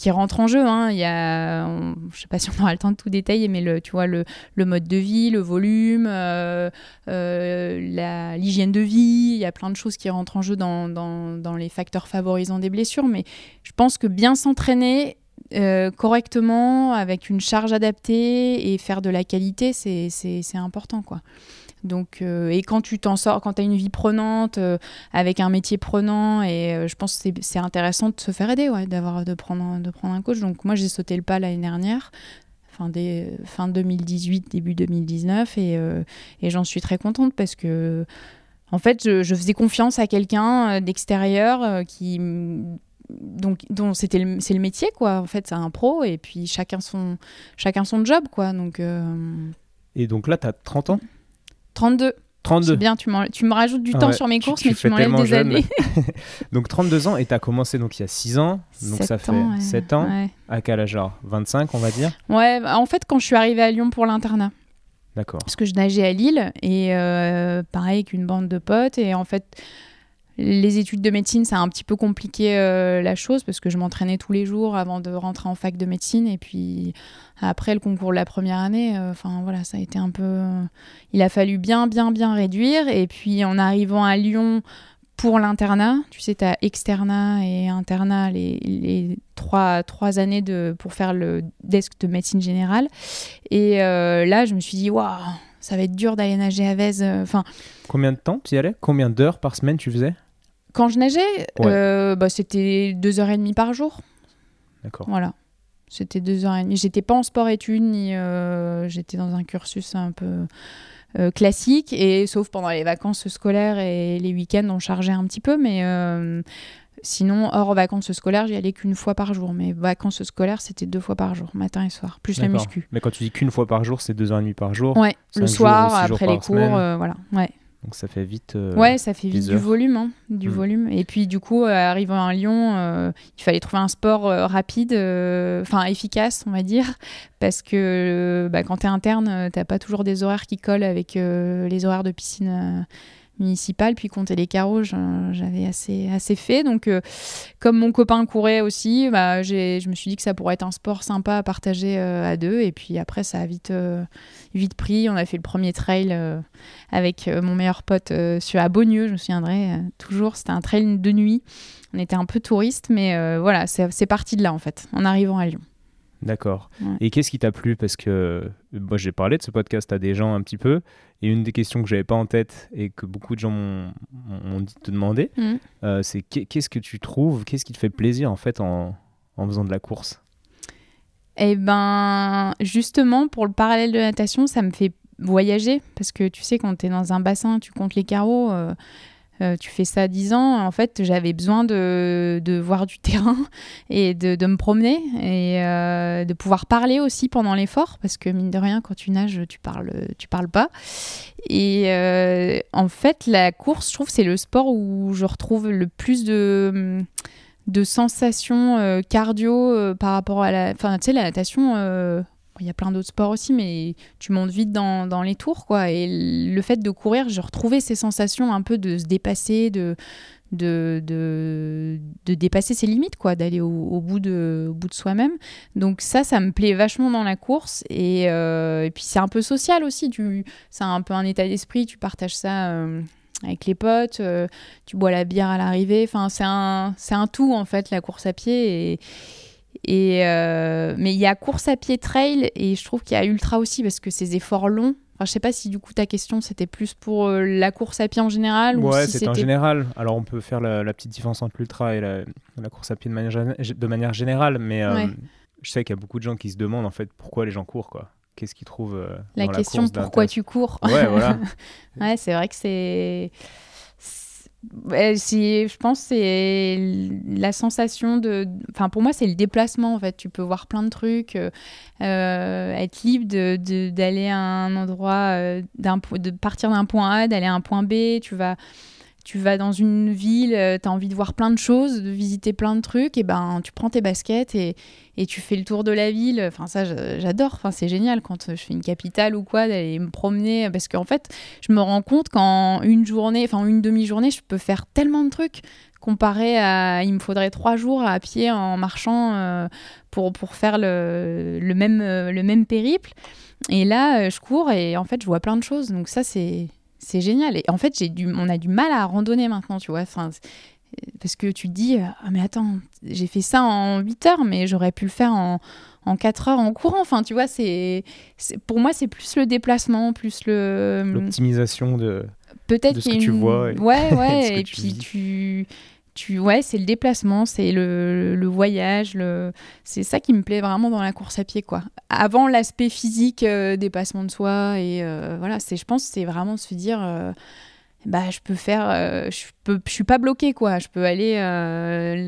[SPEAKER 1] qui rentrent en jeu. Hein. Il y a, je sais pas si on aura le temps de tout détailler, mais le, tu vois, le, le mode de vie, le volume, euh, euh, l'hygiène de vie, il y a plein de choses qui rentrent en jeu dans, dans, dans, les facteurs favorisant des blessures. Mais je pense que bien s'entraîner euh, correctement, avec une charge adaptée et faire de la qualité, c'est important, quoi. Donc, euh, et quand tu t'en sors, quand tu as une vie prenante, euh, avec un métier prenant, et euh, je pense que c'est intéressant de se faire aider, ouais, d'avoir, de, prendre, de prendre un coach. Donc, moi, j'ai sauté le pas l'année dernière, fin, des, fin 2018, début 2019, et, et j'en suis très contente parce que, en fait, je, faisais confiance à quelqu'un d'extérieur qui. Donc, dont c'était c'est le métier quoi en fait c'est un pro et puis chacun son chacun son job quoi donc
[SPEAKER 2] et donc là tu as 30 ans?
[SPEAKER 1] 32.
[SPEAKER 2] 32. C'est
[SPEAKER 1] bien, tu, tu, me rajoutes du temps sur mes courses, mais tu m'enlèves des années.
[SPEAKER 2] donc 32 ans et tu as commencé donc il y a 6 ans, donc ça fait 7 ans. À quel âge genre 25 on va dire?
[SPEAKER 1] Ouais, en fait quand je suis arrivée à Lyon pour l'internat.
[SPEAKER 2] D'accord.
[SPEAKER 1] Parce que je nageais à Lille et euh, pareil avec une bande de potes et en fait les études de médecine, ça a un petit peu compliqué euh, la chose parce que je m'entraînais tous les jours avant de rentrer en fac de médecine. Et puis après le concours de la première année, euh, enfin voilà, ça a été un peu. Euh, il a fallu bien, bien, bien réduire. Et puis en arrivant à Lyon pour l'internat, tu sais, tu as externat et internat, les, trois, trois années de, pour faire le desk de médecine générale. Et là, je me suis dit, waouh, ça va être dur d'aller nager à Vèze. Enfin.
[SPEAKER 2] Combien de temps tu y allais? Combien d'heures par semaine tu faisais?
[SPEAKER 1] Quand je nageais, euh, bah, c'était deux heures et demie par jour.
[SPEAKER 2] D'accord.
[SPEAKER 1] Voilà. C'était deux heures et demie. J'étais pas en sport-études, ni euh, j'étais dans un cursus un peu euh, classique, et sauf pendant les vacances scolaires et les week-ends, on chargeait un petit peu, mais sinon, hors vacances scolaires, j'y allais qu'une fois par jour. Mais vacances scolaires, c'était deux fois par jour, matin et soir, plus la muscu.
[SPEAKER 2] Mais quand tu dis qu'une fois par jour, c'est deux heures et demie par jour
[SPEAKER 1] Ouais, le soir, après les cours, voilà. Ouais.
[SPEAKER 2] Donc ça fait vite. Euh,
[SPEAKER 1] ouais, ça fait vite du volume, hein, du mm. volume. Et puis du coup, euh, arrivant à Lyon, euh, il fallait trouver un sport rapide, enfin efficace, on va dire, parce que bah, quand tu es interne, t'as pas toujours des horaires qui collent avec les horaires de piscine municipale, puis compter les carreaux, j'avais assez, assez fait. Donc, euh, comme mon copain courait aussi, bah, je me suis dit que ça pourrait être un sport sympa à partager euh, à deux. Et puis après, ça a vite, euh, vite pris. On a fait le premier trail avec mon meilleur pote à Beaunieu, je me souviendrai toujours. C'était un trail de nuit. On était un peu touristes, mais voilà, c'est parti de là en fait, en arrivant à Lyon.
[SPEAKER 2] D'accord. Et qu'est-ce qui t'a plu? Parce que moi, j'ai parlé de ce podcast à des gens un petit peu. Et une des questions que j'avais pas en tête et que beaucoup de gens m'ont dit de te demander, mm. euh, c'est qu'est-ce que tu trouves, qu'est-ce qui te fait plaisir en fait en, en faisant de la course?
[SPEAKER 1] Eh ben, justement, pour le parallèle de natation, ça me fait voyager parce que tu sais, quand tu es dans un bassin, tu comptes les carreaux. Euh, euh, tu fais ça 10 ans, en fait, j'avais besoin de, de, voir du terrain et de, de me promener et euh, de pouvoir parler aussi pendant l'effort, parce que mine de rien, quand tu nages, tu parles, tu parles pas. Et euh, en fait, la course, je trouve, c'est le sport où je retrouve le plus de de sensations cardio par rapport à la... Enfin, tu sais, la natation, il y a plein d'autres sports aussi, mais tu montes vite dans, les tours, quoi. Et le fait de courir, je retrouvais ces sensations un peu de se dépasser, de, dépasser ses limites, quoi, d'aller au, bout de, de soi-même. Donc ça, ça me plaît vachement dans la course. Et, euh, puis c'est un peu social aussi. C'est un peu un état d'esprit. Tu partages ça. Euh, avec les potes, euh, tu bois la bière à l'arrivée, enfin c'est un, un tout en fait la course à pied et euh, mais il y a course à pied trail et je trouve qu'il y a ultra aussi parce que ces efforts longs. Enfin, je sais pas si du coup ta question c'était plus pour euh, la course à pied en général
[SPEAKER 2] ou
[SPEAKER 1] ouais,
[SPEAKER 2] c'est en général. Alors on peut faire la, petite différence entre l'ultra et la, course à pied de manière, de manière générale, mais euh, je sais qu'il y a beaucoup de gens qui se demandent en fait pourquoi les gens courent quoi. Qu'est-ce qu'ils trouvent
[SPEAKER 1] la
[SPEAKER 2] dans
[SPEAKER 1] question
[SPEAKER 2] la course
[SPEAKER 1] pourquoi tu cours?
[SPEAKER 2] Ouais, voilà.
[SPEAKER 1] ouais, c'est vrai que c'est je pense c'est la sensation de enfin pour moi c'est le déplacement en fait. Tu peux voir plein de trucs euh, euh, être libre d'aller de, à un endroit euh, de partir d'un point A d'aller à un point B. Tu vas tu vas dans une ville, tu as envie de voir plein de choses, de visiter plein de trucs, et ben tu prends tes baskets et, et tu fais le tour de la ville. Enfin, ça, j'adore. Enfin, c'est génial quand je fais une capitale ou quoi, d'aller me promener. Parce qu'en fait, je me rends compte qu'en une journée, enfin, une demi-journée, je peux faire tellement de trucs comparé à il me faudrait trois jours à pied en marchant euh, pour, pour faire le, le, même, euh, le même périple. Et là, euh, je cours et en fait, je vois plein de choses. Donc ça, c'est c'est génial. Et en fait, j'ai du, on a du mal à randonner maintenant, tu vois. Enfin, parce que tu te dis, ah, mais attends, j'ai fait ça en 8 heures, mais j'aurais pu le faire en, en 4 heures en courant. Enfin, tu vois, c'est, pour moi, c'est plus le déplacement, plus le.
[SPEAKER 2] L'optimisation de.
[SPEAKER 1] Peut-être
[SPEAKER 2] ce que tu vois.
[SPEAKER 1] Et... Ouais, ouais. et puis tu tu ouais c'est le déplacement c'est le, le, voyage le c'est ça qui me plaît vraiment dans la course à pied quoi. Avant l'aspect physique euh, dépassement de soi et euh, voilà c'est je pense c'est vraiment se dire euh, bah je peux faire je peux je suis pas bloqué quoi. Je peux aller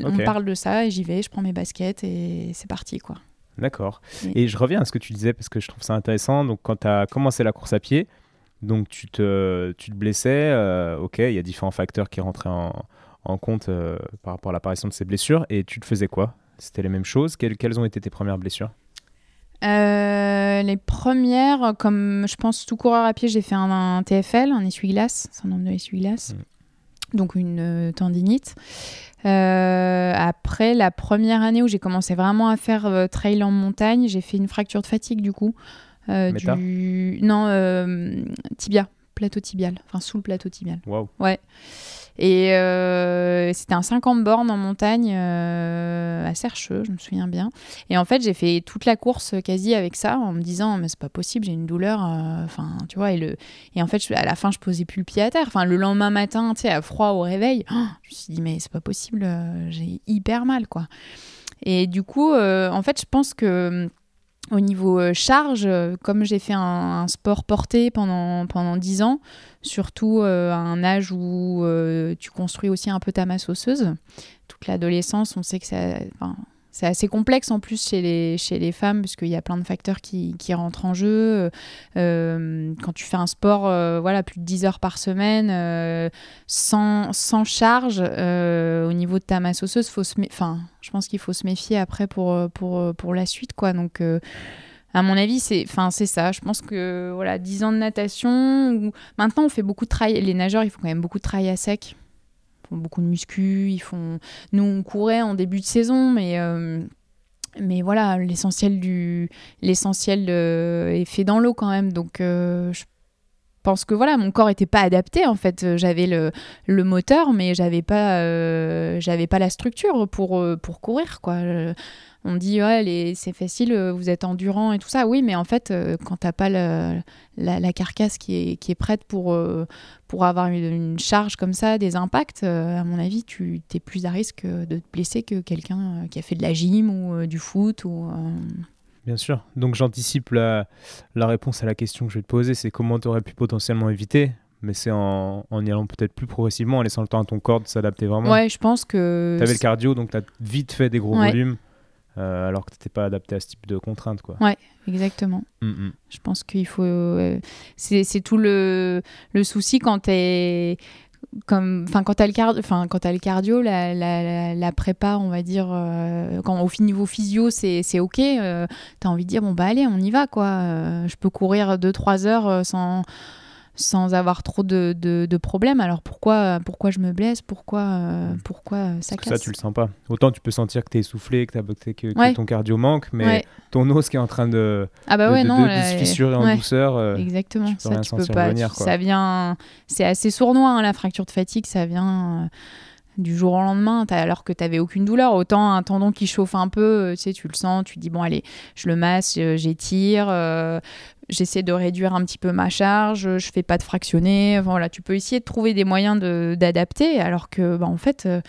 [SPEAKER 1] on parle de ça et j'y vais je prends mes baskets et c'est parti quoi.
[SPEAKER 2] D'accord. Et... et je reviens à ce que tu disais parce que je trouve ça intéressant. Donc quand tu as commencé la course à pied donc tu te, tu te blessais, ok, il y a différents facteurs qui rentraient en, en compte euh, par rapport à l'apparition de ces blessures. Et tu te faisais quoi? C'était les mêmes choses? Quelles, quelles, ont été tes premières blessures?
[SPEAKER 1] Euh, les premières, comme je pense tout coureur à pied, j'ai fait un, TFL, un essuie-glace, nombre de essuie-glace, mm. donc une euh, tendinite. après, la première année où j'ai commencé vraiment à faire trail en montagne, j'ai fait une fracture de fatigue du coup. du... Non, tibia, plateau tibial, enfin sous le plateau tibial.
[SPEAKER 2] Waouh.
[SPEAKER 1] Ouais. Et euh, c'était un 50 bornes en montagne euh, à Sercheux, je me souviens bien. Et en fait, j'ai fait toute la course quasi avec ça en me disant mais c'est pas possible, j'ai une douleur. Euh, enfin, tu vois. Et, le, et en fait, à la fin, je posais plus le pied à terre. Enfin, le lendemain matin, tu sais, à froid au réveil, je me suis dit mais c'est pas possible, j'ai hyper mal quoi. Et du coup, en fait, je pense que au niveau euh, charge, euh, comme j'ai fait un, sport porté pendant, pendant 10 ans, surtout euh, à un âge où tu construis aussi un peu ta masse osseuse, toute l'adolescence, on sait que ça, c'est assez complexe en plus chez les, chez les femmes, parce qu'il y a plein de facteurs qui, qui rentrent en jeu. Euh, quand tu fais un sport euh, voilà, plus de 10 heures par semaine, euh, sans, sans, charge, au niveau de ta masse osseuse, faut se enfin, je pense qu'il faut se méfier après pour, pour, pour la suite. Quoi. Donc, à mon avis, c'est ça. Je pense que voilà, 10 ans de natation, ou... maintenant on fait beaucoup de travail, les nageurs, ils font quand même beaucoup de travail à sec font beaucoup de muscu, ils font... Nous, on courait en début de saison, mais... Euh, voilà, l'essentiel du l'essentiel est fait dans l'eau quand même. Donc euh, je pense que voilà, mon corps était pas adapté en fait. J'avais le, moteur, mais j'avais pas euh, pas la structure pour pour courir quoi on dit ouais c'est facile euh, vous êtes endurant et tout ça oui mais en fait euh, quand t'as pas la, carcasse qui est, qui est prête pour, euh, pour avoir une, charge comme ça des impacts à mon avis tu es plus à risque de te blesser que quelqu'un qui a fait de la gym ou du foot ou
[SPEAKER 2] Bien sûr. Donc j'anticipe la, réponse à la question que je vais te poser, c'est comment tu aurais pu potentiellement éviter mais c'est en, y allant peut-être plus progressivement, en laissant le temps à ton corps de s'adapter vraiment.
[SPEAKER 1] Ouais, je pense que...
[SPEAKER 2] Tu avais le cardio, donc tu as vite fait des gros volumes. Euh, alors que tu n'étais pas adapté à ce type de contraintes. Quoi.
[SPEAKER 1] Ouais, exactement. Mm, mm. Je pense qu'il faut. Euh, c'est tout le, le souci quand tu es comme quand tu as le cardio quand as le cardio la, la, la, prépa on va dire euh, quand au niveau physio c'est ok euh, tu as envie de dire bon bah allez on y va quoi je peux courir 2 3 heures sans sans avoir trop de, de, problèmes. Alors pourquoi, pourquoi je me blesse? Pourquoi, euh, pourquoi ça casse
[SPEAKER 2] Ça, tu le sens pas. Autant tu peux sentir que tu es essoufflé, que, que, que ton cardio manque, mais ton os qui est en train de,
[SPEAKER 1] ah bah ouais, non,
[SPEAKER 2] se fissurer en douceur.
[SPEAKER 1] Euh, exactement, ça, tu peux pas. ça vient. C'est assez sournois, hein, la fracture de fatigue, ça vient. Euh, du jour au lendemain, alors que tu n'avais aucune douleur. Autant un tendon qui chauffe un peu, tu sais, tu le sens, tu dis, bon, allez, je le masse, j'étire, j'essaie de réduire un petit peu ma charge, je fais pas de fractionner. Voilà, tu peux essayer de trouver des moyens d'adapter, alors que, bah, en fait, euh,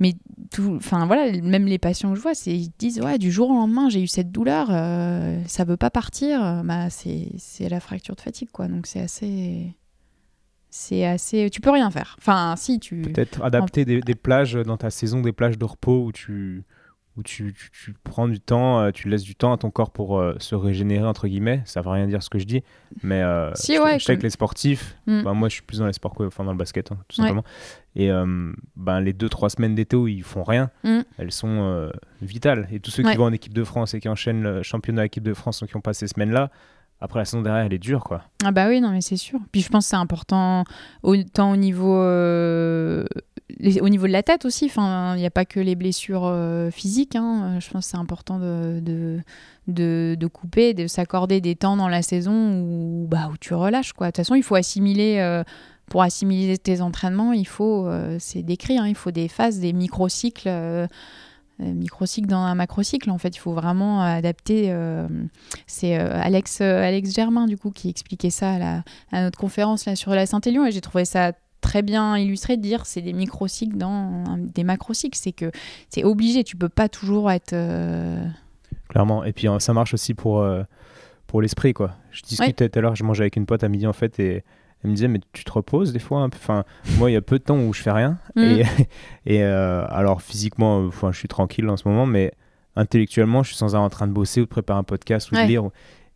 [SPEAKER 1] mais tout, enfin voilà, même les patients que je vois, c'est ils disent ouais, du jour au lendemain, j'ai eu cette douleur, euh, ça veut pas partir. Bah c'est la fracture de fatigue quoi, donc c'est assez. C'est assez. Tu peux rien faire. Enfin, si tu.
[SPEAKER 2] Peut-être adapter des, des, plages dans ta saison, des plages de repos où tu où tu, tu- tu prends du temps, euh, tu laisses du temps à ton corps pour euh, se régénérer, entre guillemets. Ça veut rien dire ce que je dis, mais euh,
[SPEAKER 1] Si,
[SPEAKER 2] je,
[SPEAKER 1] ouais,
[SPEAKER 2] je sais que les sportifs,
[SPEAKER 1] Mm.
[SPEAKER 2] bah, moi je suis plus dans les sports enfin, dans le basket, hein, tout
[SPEAKER 1] Ouais.
[SPEAKER 2] simplement. Et euh, ben, les 2-3 semaines d'été où ils font rien,
[SPEAKER 1] Mm.
[SPEAKER 2] elles sont euh, vitales. Et tous ceux
[SPEAKER 1] Ouais.
[SPEAKER 2] qui vont en équipe de France et qui enchaînent le championnat équipe de France ou qui ont pas ces semaines-là, après la saison derrière, elle est dure, quoi.
[SPEAKER 1] Ah bah oui, non mais c'est sûr. Puis je pense que c'est important autant au niveau, euh, au niveau de la tête aussi. Il n'y a pas que les blessures euh, physiques. hein. Euh, Je pense que c'est important de, de, de, couper, de s'accorder des temps dans la saison où, bah, où tu relâches. De toute façon, il faut assimiler... euh, pour assimiler tes entraînements, il faut, c'est décrit, hein, il faut des phases, des microcycles, euh, euh, microcycle dans un macrocycle. En fait, il faut vraiment adapter. c'est Alex, Alex Germain, du coup, qui expliquait ça à, à notre conférence là, sur la Saint-Élion. Et j'ai trouvé ça très bien illustré de dire c'est des microcycles dans des macrocycles. C'est que c'est obligé. Tu peux pas toujours être. euh,
[SPEAKER 2] Clairement. Et puis euh, ça marche aussi pour, euh, pour l'esprit, quoi. Je discutais tout à l'heure, je mangeais avec une pote à midi en fait, et elle me disait, mais tu te reposes des fois un peu? Enfin, moi, il y a peu de temps où je fais rien.
[SPEAKER 1] Mm.
[SPEAKER 2] Et, et euh, alors, physiquement, enfin, je suis tranquille en ce moment, mais intellectuellement, je suis sans arrêt en train de bosser ou de préparer un podcast ou de lire.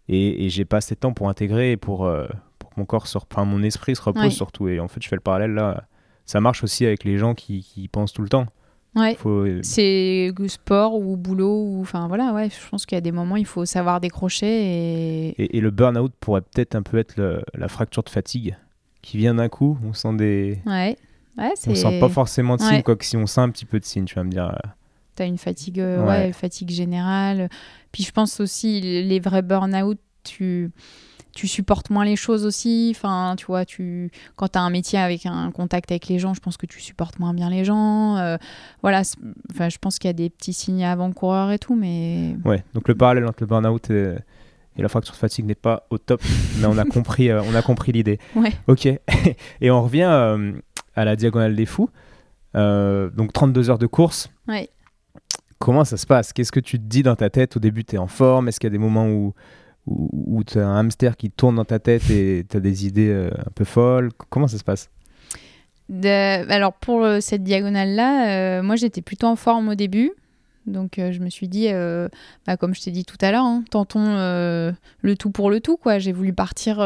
[SPEAKER 2] Et, et j'ai pas assez de temps pour intégrer et pour, euh, pour que mon corps se enfin, mon esprit se repose
[SPEAKER 1] Ouais.
[SPEAKER 2] surtout. Et en fait, je fais le parallèle là. Ça marche aussi avec les gens qui, qui pensent tout le temps.
[SPEAKER 1] Ouais.
[SPEAKER 2] Faut, euh,
[SPEAKER 1] C'est sport ou boulot ou enfin voilà ouais je pense qu'il y a des moments il faut savoir décrocher et
[SPEAKER 2] Et, et le burn-out pourrait peut-être un peu être le- la fracture de fatigue qui vient d'un coup. On sent des.
[SPEAKER 1] ouais
[SPEAKER 2] On sent pas forcément de signe,
[SPEAKER 1] Ouais.
[SPEAKER 2] quoique si on sent un petit peu de signe, tu vas me dire. euh,
[SPEAKER 1] T'as une fatigue, euh,
[SPEAKER 2] Ouais.
[SPEAKER 1] ouais. fatigue générale. Puis je pense aussi, les vrais burn-out, tu, tu supportes moins les choses aussi. Enfin, tu vois, tu, quand tu as un métier avec un contact avec les gens, je pense que tu supportes moins bien les gens. Euh, voilà, enfin, je pense qu'il y a des petits signes avant-coureurs et tout, mais
[SPEAKER 2] Ouais, donc le parallèle entre le burn-out et, et la fracture de fatigue n'est pas au top, mais on a compris, euh, on a compris l'idée.
[SPEAKER 1] ouais.
[SPEAKER 2] Ok, et on revient euh, à la diagonale des fous. Donc 32 heures de course.
[SPEAKER 1] Ouais.
[SPEAKER 2] Comment ça se passe? Qu'est-ce que tu te dis dans ta tête? Au début, tu es en forme Est-ce qu'il y a des moments où, où, où tu as un hamster qui tourne dans ta tête et tu as des idées euh, un peu folles Comment ça se passe?
[SPEAKER 1] De- alors pour cette diagonale-là, euh, moi j'étais plutôt en forme au début. Donc euh, je me suis dit, bah, comme je t'ai dit tout à l'heure, hein, tentons le tout pour le tout. quoi. J'ai voulu partir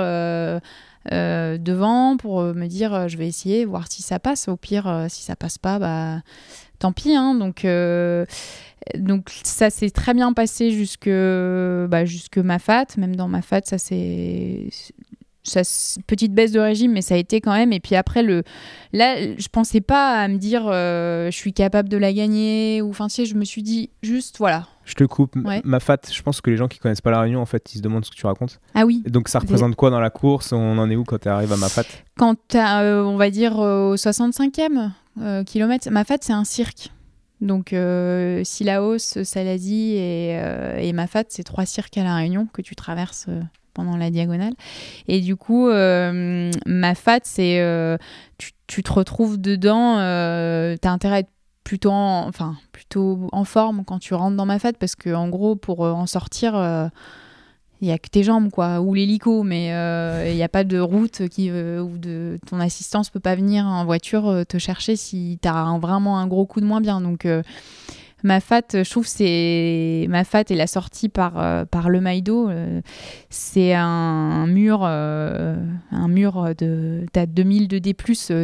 [SPEAKER 1] devant pour me dire, je vais essayer, voir si ça passe. Au pire, si ça passe pas, bah tant pis. Hein, donc, euh, donc ça s'est très bien passé jusque, bah, jusque ma fat. Même dans ma fat, ça c'est petite baisse de régime, mais ça a été quand même. Et puis après, le, là, je pensais pas à me dire euh, je suis capable de la gagner. Ou enfin, tu je me suis dit juste voilà.
[SPEAKER 2] Je te coupe. Ma fat, je pense que les gens qui connaissent pas la réunion, en fait, ils se demandent ce que tu racontes.
[SPEAKER 1] Ah oui.
[SPEAKER 2] Donc ça représente quoi dans la course? On en est où quand tu arrives à ma fat?
[SPEAKER 1] Quand euh, on va dire, euh, au 65e, euh, km. Mafat, c'est un cirque. Donc, euh, Sillaos, Salazie et, euh, et Mafat, c'est trois cirques à La Réunion que tu traverses euh, pendant la diagonale. Et du coup, euh, Mafat, c'est tu, tu, te retrouves dedans, t'as intérêt à être plutôt en, enfin, plutôt en forme quand tu rentres dans Mafat parce que, en gros, pour en sortir euh, il y a que tes jambes quoi ou l'hélico mais euh, il n'y a pas de route qui euh, ou de ton assistance peut pas venir en voiture euh, te chercher si tu as vraiment un gros coup de moins bien. Donc ma fat je trouve c'est ma fat et la sortie par euh, par le Maïdo euh, c'est un mur euh, un mur de t'as 2000 de D+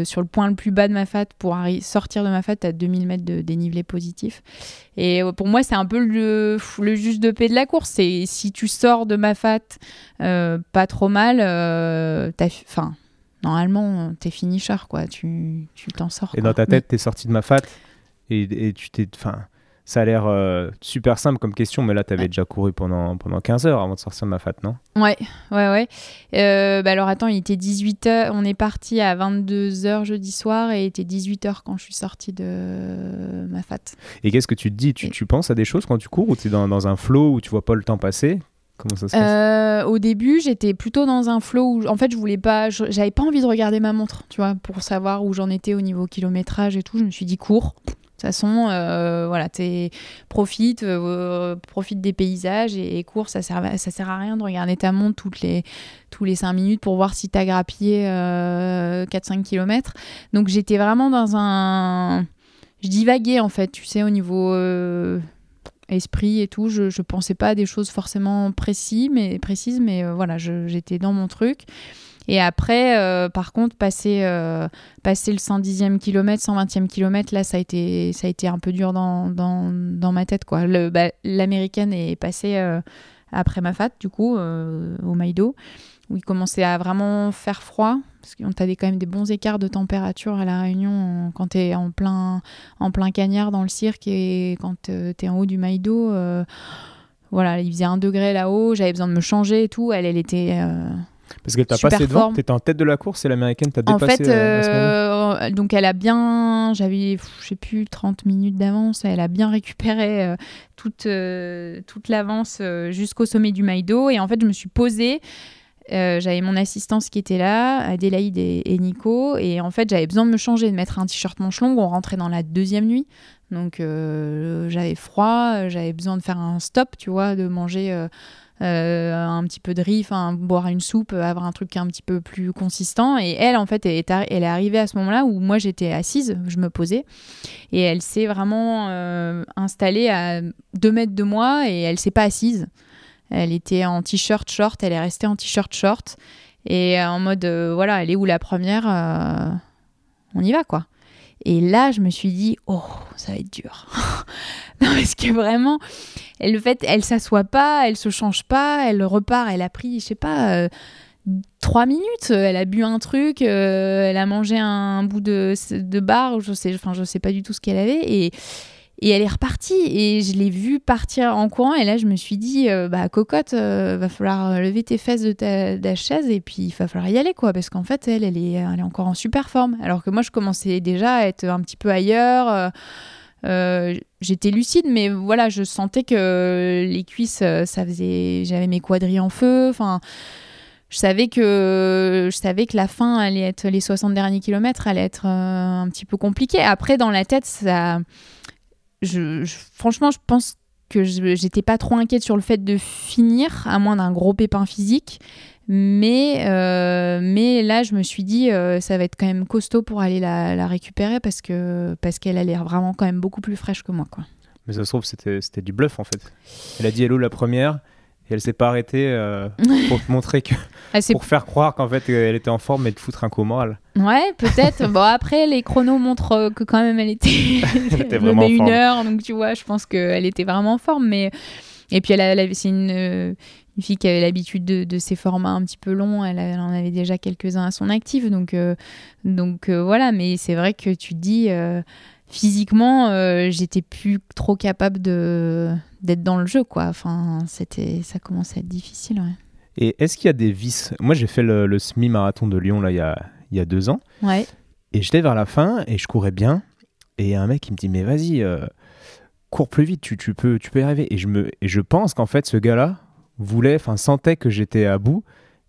[SPEAKER 1] sur le point le plus bas de ma fat pour sortir de ma fat t'as 2000 mètres de dénivelé positif et pour moi, c'est un peu le, le juge de paix de la course. C'est si tu sors de ma fat euh, pas trop mal, euh, enfin, normalement, t'es finisher, quoi. Tu tu t'en sors.
[SPEAKER 2] Et
[SPEAKER 1] quoi.
[SPEAKER 2] dans ta tête, tu es sorti de ma fat et, et tu t'es. Enfin, ça a l'air euh, super simple comme question, mais là, tu avais
[SPEAKER 1] Ouais.
[SPEAKER 2] déjà couru pendant, pendant 15 heures avant de sortir de ma fat, non?
[SPEAKER 1] Ouais, ouais, ouais. Euh, bah alors attends, il était 18h. On est parti à 22h jeudi soir et il était 18h quand je suis sortie de ma fat.
[SPEAKER 2] Et qu'est-ce que tu te dis? Tu,
[SPEAKER 1] Et-
[SPEAKER 2] tu penses à des choses quand tu cours ou tu es dans, dans un flow où tu vois pas le temps passer? Comment ça se passe?
[SPEAKER 1] Euh, au début, j'étais plutôt dans un flow où, en fait, je voulais pas, j'avais pas envie de regarder ma montre, tu vois, pour savoir où j'en étais au niveau kilométrage et tout. Je me suis dit cours. Toute façon, euh, voilà, t'es profite, euh, profite des paysages et, cours. Ça sert, ça sert à rien de regarder ta montre toutes les tous les 5 minutes pour voir si t'as grappillé euh, 4-5 km. Donc j'étais vraiment dans un, je divaguais en fait, tu sais, au niveau euh, esprit et tout. Je, je pensais pas à des choses forcément précises, mais, précises, mais voilà, j'étais dans mon truc. Et après, euh, par contre, passer, euh, passer le 110e kilomètre, 120e kilomètre, là, ça a été, ça a été un peu dur dans, dans, dans ma tête. quoi. Bah, L'américaine est passée euh, après ma fat, du coup, au Maïdo, où il commençait à vraiment faire froid. Parce qu'on a quand même des bons écarts de température à La Réunion quand tu es en plein, en plein cagnard dans le cirque et quand tu es en haut du Maïdo. voilà, il faisait un degré là-haut, j'avais besoin de me changer et tout. Elle, elle était
[SPEAKER 2] parce qu'elle t'a passé devant, t'étais en tête de la course et l'américaine t'a dépassé.
[SPEAKER 1] En fait, euh, euh, donc elle a bien, j'avais, je sais plus, 30 minutes d'avance. Elle a bien récupéré euh, toute, toute l'avance jusqu'au sommet du Maïdo. Et en fait, je me suis posée. j'avais mon assistance qui était là, Adélaïde et, Nico, et en fait j'avais besoin de me changer, de mettre un t-shirt manche longue. On rentrait dans la deuxième nuit, donc j'avais froid, j'avais besoin de faire un stop, tu vois, de manger euh, un petit peu de riz, boire une soupe, avoir un truc un petit peu plus consistant. Et elle, en fait, est, elle est arrivée à ce moment-là où moi j'étais assise, je me posais, et elle s'est vraiment euh, installée à deux mètres de moi et elle s'est pas assise. Elle était en t-shirt short, elle est restée en t-shirt short et en mode euh, voilà, elle est où la première On y va quoi. Et là, je me suis dit, oh, ça va être dur. non, parce que vraiment, le fait, elle s'assoit pas, elle se change pas, elle repart, elle a pris, je sais pas, euh, trois minutes, elle a bu un truc, euh, elle a mangé un bout de, de bar, je sais, enfin, je sais pas du tout ce qu'elle avait, et, et elle est repartie. Et je l'ai vue partir en courant. Et là je me suis dit euh, bah cocotte euh, va falloir lever tes fesses de ta, chaise et puis il va falloir y aller quoi. Parce qu'en fait elle elle est, encore en super forme. Alors que moi je commençais déjà à être un petit peu ailleurs. Euh, j'étais lucide mais voilà je sentais que les cuisses ça faisait j'avais mes quadrilles en feu. Enfin je savais que je savais que la fin allait être les 60 derniers kilomètres allait être un petit peu compliqué après dans la tête ça franchement, je pense que j'étais pas trop inquiète sur le fait de finir, à moins d'un gros pépin physique. Mais, euh, mais là, je me suis dit, euh, ça va être quand même costaud pour aller la, récupérer parce que parce qu'elle a l'air vraiment quand même beaucoup plus fraîche que moi. Quoi.
[SPEAKER 2] Mais ça se trouve, c'était du bluff en fait. Elle a dit hello la première, et elle s'est pas arrêtée euh, pour te montrer que pour faire croire qu'en fait elle était en forme et te foutre un coup moral.
[SPEAKER 1] Ouais, peut-être. bon après les chronos montrent que quand même elle était,
[SPEAKER 2] elle était vraiment
[SPEAKER 1] une heure, donc tu vois, je pense qu'elle était vraiment en forme. Mais et puis elle, avait c'est une, une, fille qui avait l'habitude de, ces formats un petit peu longs. Elle, en avait déjà quelques uns à son actif, donc euh, donc euh, voilà. Mais c'est vrai que tu te dis physiquement, j'étais plus trop capable de d'être dans le jeu, quoi. Enfin, ça commençait à être difficile, ouais.
[SPEAKER 2] Et est-ce qu'il y a des vices? Moi, j'ai fait le, semi-marathon de Lyon, là, il y a, il y a deux ans.
[SPEAKER 1] Ouais.
[SPEAKER 2] Et j'étais vers la fin, et je courais bien. Et un mec, il me dit, mais vas-y, euh, cours plus vite, tu, tu, peux, tu peux y arriver. Et je, me, et je pense qu'en fait, ce gars-là voulait, enfin, sentait que j'étais à bout.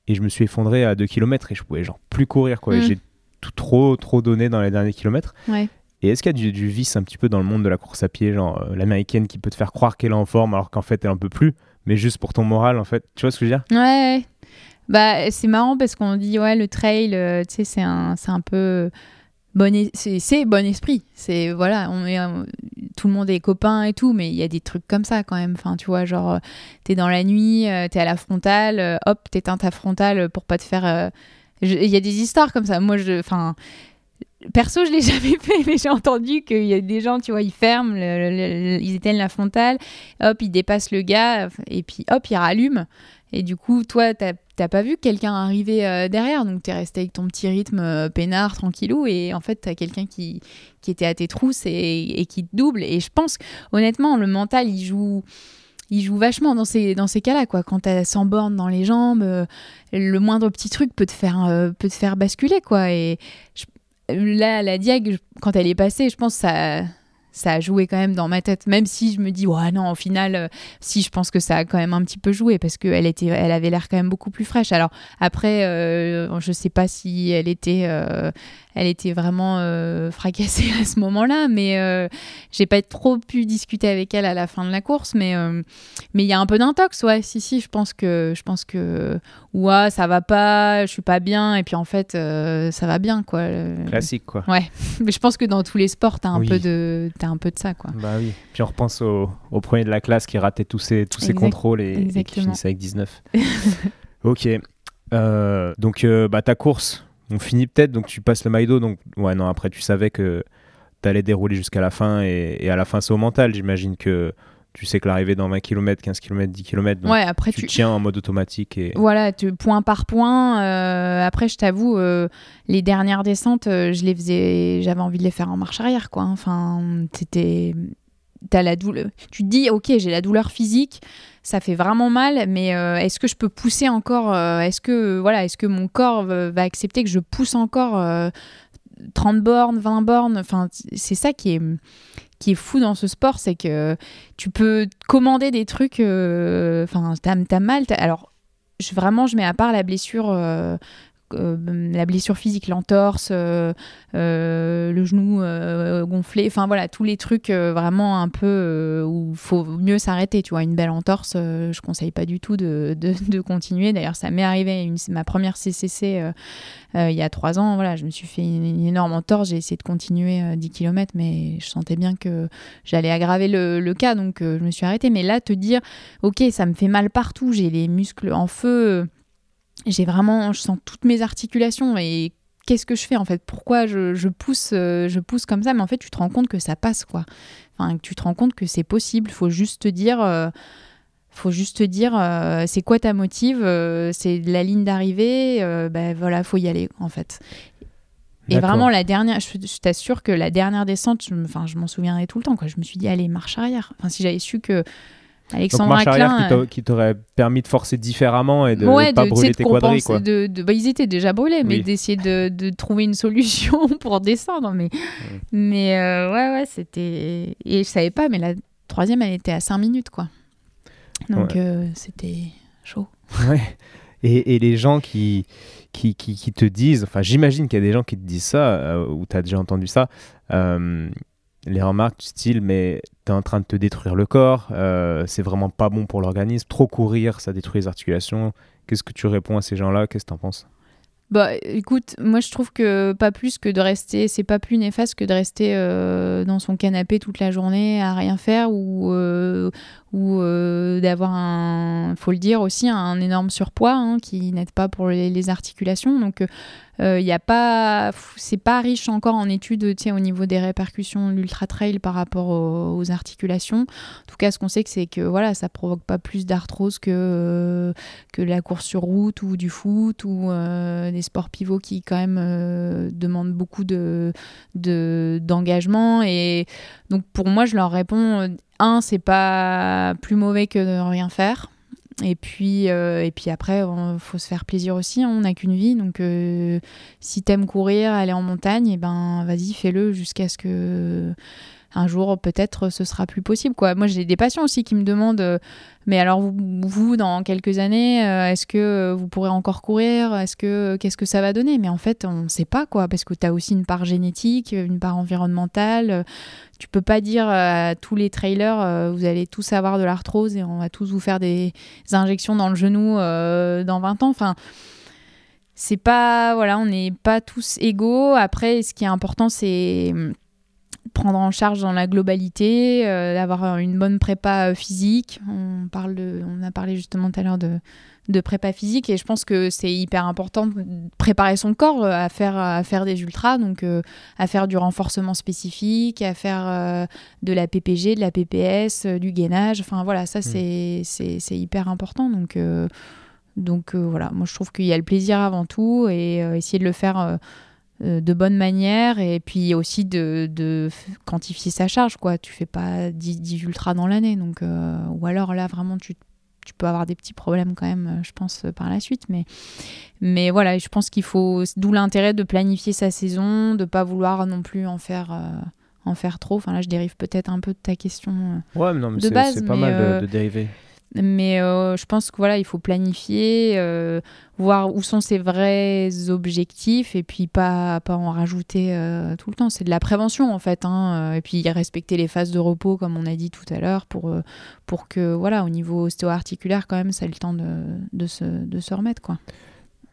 [SPEAKER 2] Et je me suis effondré à 2 km et je pouvais genre plus courir, quoi. Mm. J'ai tout trop, trop donné dans les derniers kilomètres.
[SPEAKER 1] Ouais.
[SPEAKER 2] Et est-ce qu'il y a du, vice un petit peu dans le monde de la course à pied, genre euh, l'américaine qui peut te faire croire qu'elle est en forme alors qu'en fait elle en peut plus, mais juste pour ton moral en fait, tu vois ce que je veux dire?
[SPEAKER 1] Ouais, bah c'est marrant parce qu'on dit ouais le trail, euh, tu sais c'est un, c'est un peu bon, c'est bon esprit, c'est voilà, on est, euh, tout le monde est copain et tout, mais il y a des trucs comme ça quand même, enfin tu vois genre t'es dans la nuit, t'es à la frontale, hop t'éteins ta frontale pour pas te faire, il y a des histoires comme ça, moi je, enfin Perso, je l'ai jamais fait, mais j'ai entendu qu'il y a des gens, tu vois, ils ferment, ils éteignent la frontale, hop, ils dépassent le gars, et puis hop, ils rallument. Et du coup, toi, t'as pas vu quelqu'un arriver euh, derrière, donc t'es resté avec ton petit rythme euh, peinard, tranquillou, et en fait, t'as quelqu'un qui, qui était à tes trousses et, qui te double. Et je pense, honnêtement, le mental, il joue il joue vachement dans ces, dans ces cas-là, quoi. Quand t'as 100 bornes dans les jambes, euh, le moindre petit truc peut te faire, peut te faire basculer, quoi. Et là, la diag, quand elle est passée, je pense que ça, ça a joué quand même dans ma tête. Même si je me dis, ouais, non, au final, euh, si, je pense que ça a quand même un petit peu joué parce qu'elle était, elle avait l'air quand même beaucoup plus fraîche. Alors, après, euh, je sais pas si elle était, euh, elle était vraiment euh, fracassée à ce moment-là, mais j'ai pas trop pu discuter avec elle à la fin de la course, mais mais il y a un peu d'intox, ouais, si si, je pense que je pense que ouais, ça va pas, je suis pas bien, et puis en fait ça va bien quoi.
[SPEAKER 2] Classique quoi.
[SPEAKER 1] Ouais, mais je pense que dans tous les sports t'as un peu de un peu de ça, quoi.
[SPEAKER 2] Bah oui. Puis on repense au, au premier de la classe qui ratait tous ses, tous ses contrôles et, et, qui finissait avec 19. ok. Euh, donc, euh, bah, ta course, on finit peut-être, donc tu passes le Maïdo. Donc, ouais, non, après, tu savais que tu allais dérouler jusqu'à la fin. Et, et, à la fin, c'est au mental. J'imagine que tu sais que l'arrivée dans 20 km, 15 km, 10 km, donc
[SPEAKER 1] ouais, après
[SPEAKER 2] tu, tiens en mode automatique. Et...
[SPEAKER 1] Voilà, tu, point par point. Euh, après, je t'avoue, euh, les dernières descentes, euh, je les faisais, j'avais envie de les faire en marche arrière, quoi. Enfin, c'était. As la douleur. Tu te dis, ok, j'ai la douleur physique, ça fait vraiment mal, mais est-ce que je peux pousser encore Est-ce que voilà, est-ce que mon corps va accepter que je pousse encore 30 bornes, 20 bornes? Enfin, c'est ça qui est qui est fou dans ce sport, c'est que tu peux commander des trucs. Euh, enfin, t'as as mal. alors, vraiment, je mets à part la blessure. Euh, euh, la blessure physique, l'entorse, le genou gonflé, enfin voilà, tous les trucs vraiment un peu où il faut mieux s'arrêter, tu vois, une belle entorse, je conseille pas du tout de, de, continuer. D'ailleurs, ça m'est arrivé, une, ma première CCC euh, il y a trois ans, voilà, je me suis fait une, énorme entorse. J'ai essayé de continuer 10 euh, km, mais je sentais bien que j'allais aggraver le, cas, donc euh, je me suis arrêtée. Mais là, te dire, ok, ça me fait mal partout, j'ai les muscles en feu, j'ai vraiment, je sens toutes mes articulations et qu'est-ce que je fais en fait? Pourquoi je, pousse, je pousse comme ça? Mais en fait, tu te rends compte que ça passe quoi. Enfin, tu te rends compte que c'est possible. Il faut juste te dire faut juste te dire euh, c'est quoi ta motive, euh, c'est la ligne d'arrivée, euh, ben voilà, faut y aller en fait. Et vraiment la dernière, je, t'assure que la dernière descente, je, enfin je m'en souviendrai tout le temps quoi. Je me suis dit allez marche arrière. Enfin si j'avais su que Alexandre
[SPEAKER 2] marche arrière qui t'aurait permis de forcer différemment et de ne pas brûler tes quadrilles quoi.
[SPEAKER 1] De, de, bah, ils étaient déjà brûlés, mais d'essayer de, de, trouver une solution pour descendre. Mais mais ouais ouais c'était et je savais pas, mais la troisième elle était à 5 minutes quoi. Donc euh, c'était chaud.
[SPEAKER 2] Ouais. Et, et, les gens qui, qui, qui, te disent, enfin j'imagine qu'il y a des gens qui te disent ça, euh, ou tu as déjà entendu ça, euh, les remarques du style mais tu es en train de te détruire le corps, c'est vraiment pas bon pour l'organisme, trop courir ça détruit les articulations. Qu'est-ce que tu réponds à ces gens-là? Qu'est-ce que tu en penses?
[SPEAKER 1] Bah écoute, moi je trouve que pas plus que de rester, c'est pas plus néfaste que de rester euh, dans son canapé toute la journée à rien faire ou, euh, ou euh, d'avoir un, faut le dire aussi, un énorme surpoids hein, qui n'aide pas pour les, articulations. Donc il euh, y a pas, c'est pas riche encore en études au niveau des répercussions de l'ultra trail par rapport aux, articulations. En tout cas, ce qu'on sait, c'est que voilà, ça provoque pas plus d'arthrose que la course sur route ou du foot ou euh, des sports pivots qui quand même euh, demandent beaucoup de d'engagement. et donc pour moi, je leur réponds c'est pas plus mauvais que de rien faire. Et puis, euh, et puis après, il faut se faire plaisir aussi. Hein. on n'a qu'une vie. Donc, euh, si t'aimes courir, aller en montagne, et eh ben, vas-y, fais-le jusqu'à ce que un jour peut-être ce sera plus possible. Moi j'ai des patients aussi qui me demandent euh, mais alors vous, dans quelques années euh, est-ce que vous pourrez encore courir? Est-ce que qu'est-ce que ça va donner? Mais en fait on ne sait pas quoi parce que tu as aussi une part génétique, une part environnementale. Tu peux pas dire à tous les trailers euh, vous allez tous avoir de l'arthrose et on va tous vous faire des injections dans le genou dans 20 ans. Enfin c'est pas voilà, on n'est pas tous égaux. Après ce qui est important c'est prendre en charge dans la globalité, euh, d'avoir une bonne prépa euh, physique. On, parle de, on a parlé justement tout à l'heure de, de prépa physique et je pense que c'est hyper important de préparer son corps euh, à faire, à faire des ultras, donc à faire du renforcement spécifique, à faire de la PPG, de la PPS, du gainage. Enfin voilà, ça mmh. c'est hyper important. Donc, donc voilà, moi je trouve qu'il y a le plaisir avant tout et essayer de le faire euh, de bonne manière et puis aussi de, quantifier sa charge quoi. Tu fais pas 10, ultras dans l'année donc euh, ou alors là vraiment tu, peux avoir des petits problèmes quand même je pense par la suite mais mais voilà je pense qu'il faut d'où l'intérêt de planifier sa saison de pas vouloir non plus en faire euh, en faire trop. Enfin là je dérive peut-être un peu de ta question
[SPEAKER 2] ouais non mais de base c'est pas mal de dériver
[SPEAKER 1] mais euh, je pense que voilà, il faut planifier, euh, voir où sont ses vrais objectifs et puis pas, pas en rajouter euh, tout le temps. C'est de la prévention en fait. Hein, et puis respecter les phases de repos comme on a dit tout à l'heure pour, pour que voilà, au niveau ostéo-articulaire quand même, ça ait le temps de, de, se, de se remettre. Quoi.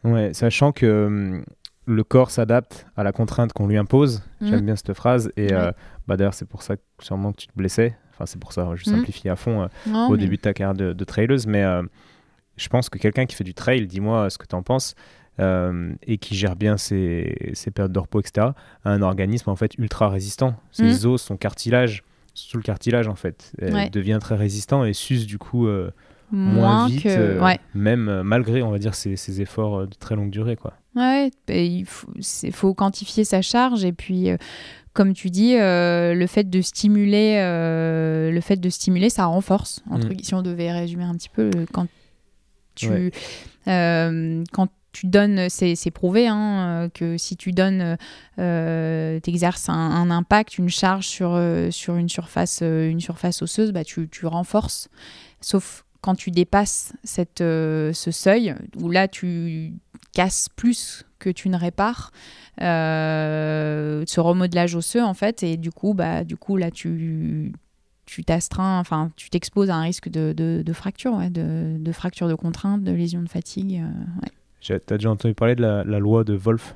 [SPEAKER 2] Ouais, sachant que le corps s'adapte à la contrainte qu'on lui impose. J'aime bien cette phrase. Et
[SPEAKER 1] Ouais.
[SPEAKER 2] euh, bah, d'ailleurs, c'est pour ça que sûrement que tu te blessais. Enfin, c'est pour ça, je
[SPEAKER 1] Mhm.
[SPEAKER 2] simplifie à fond euh,
[SPEAKER 1] Non,
[SPEAKER 2] au
[SPEAKER 1] mais-
[SPEAKER 2] début de ta carrière de, de traileuse. Mais euh, je pense que quelqu'un qui fait du trail, dis-moi ce que tu en penses, euh, et qui gère bien ses, ses périodes de repos, etc., a un organisme en fait ultra résistant. Ses
[SPEAKER 1] Mhm.
[SPEAKER 2] os, son cartilage, sous le cartilage en fait, euh,
[SPEAKER 1] Ouais.
[SPEAKER 2] devient très résistant et s'use du coup euh, moins,
[SPEAKER 1] moins
[SPEAKER 2] vite,
[SPEAKER 1] que.
[SPEAKER 2] euh,
[SPEAKER 1] ouais.
[SPEAKER 2] même euh, malgré, on va dire, ses, ses efforts euh, de très longue durée. Quoi.
[SPEAKER 1] Ouais, bah, il faut, faut quantifier sa charge et puis, euh, comme tu dis, euh, le fait de stimuler, euh, le fait de stimuler, ça renforce. Entre,
[SPEAKER 2] Mm.
[SPEAKER 1] gui- Si on devait résumer un petit peu, quand tu,
[SPEAKER 2] Ouais.
[SPEAKER 1] euh, quand tu donnes, c'est c'est prouvé hein, que si tu donnes, euh, t'exerces un, un impact, une charge sur, sur une surface, une surface osseuse, bah, tu, tu renforces. Sauf quand tu dépasses cette, ce seuil, où là tu casses plus que tu ne répares, euh, ce remodelage osseux en fait, et du coup, bah, du coup là tu tu t'astreins, enfin tu t'exposes à un risque de, de, de fracture, ouais, de, de fracture de contrainte, de lésion de fatigue. euh, ouais.
[SPEAKER 2] T'as déjà entendu parler de la, la loi de Wolf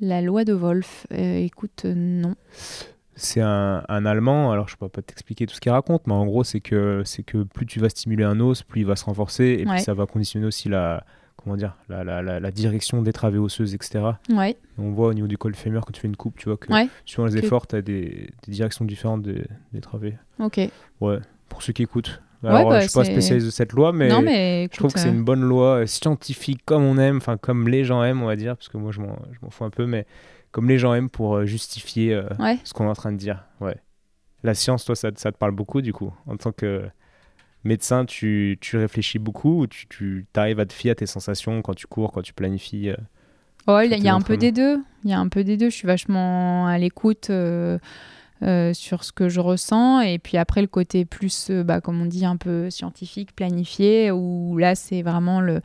[SPEAKER 1] La loi de Wolf, euh, écoute, euh, non.
[SPEAKER 2] C'est un, un Allemand, alors je peux pas t'expliquer tout ce qu'il raconte, mais en gros, c'est que, que plus tu vas stimuler un os, plus il va se renforcer, et
[SPEAKER 1] Ouais.
[SPEAKER 2] puis ça va conditionner aussi la, comment dire, la, la, la, la direction des travées osseuses, etc.
[SPEAKER 1] Ouais,
[SPEAKER 2] On voit au niveau du col fémur, quand tu fais une coupe, tu vois que
[SPEAKER 1] Ouais.
[SPEAKER 2] suivant les efforts, tu as des, des directions différentes des, des travées.
[SPEAKER 1] ok.
[SPEAKER 2] Ouais, pour ceux qui écoutes. Alors,
[SPEAKER 1] bah,
[SPEAKER 2] euh, je suis pas spécialiste de cette loi, mais,
[SPEAKER 1] non mais
[SPEAKER 2] je trouve que c'est
[SPEAKER 1] euh,
[SPEAKER 2] une bonne loi euh, scientifique comme on aime, enfin comme les gens aiment, on va dire, parce que moi je m'en, fous un peu, mais comme les gens aiment pour euh, justifier euh,
[SPEAKER 1] Ouais.
[SPEAKER 2] ce qu'on est en train de dire. Ouais. La science, toi, ça, ça te parle beaucoup du coup. En tant que médecin, tu, tu réfléchis beaucoup ou tu, tu arrives à te fier à tes sensations quand tu cours, quand tu planifies euh,
[SPEAKER 1] Ouais, il y a- un peu des deux. Il y a un peu des deux. Je suis vachement à l'écoute euh, euh, sur ce que je ressens. Et puis après, le côté plus, euh, bah, comme on dit, un peu scientifique, planifié, où là, c'est vraiment le,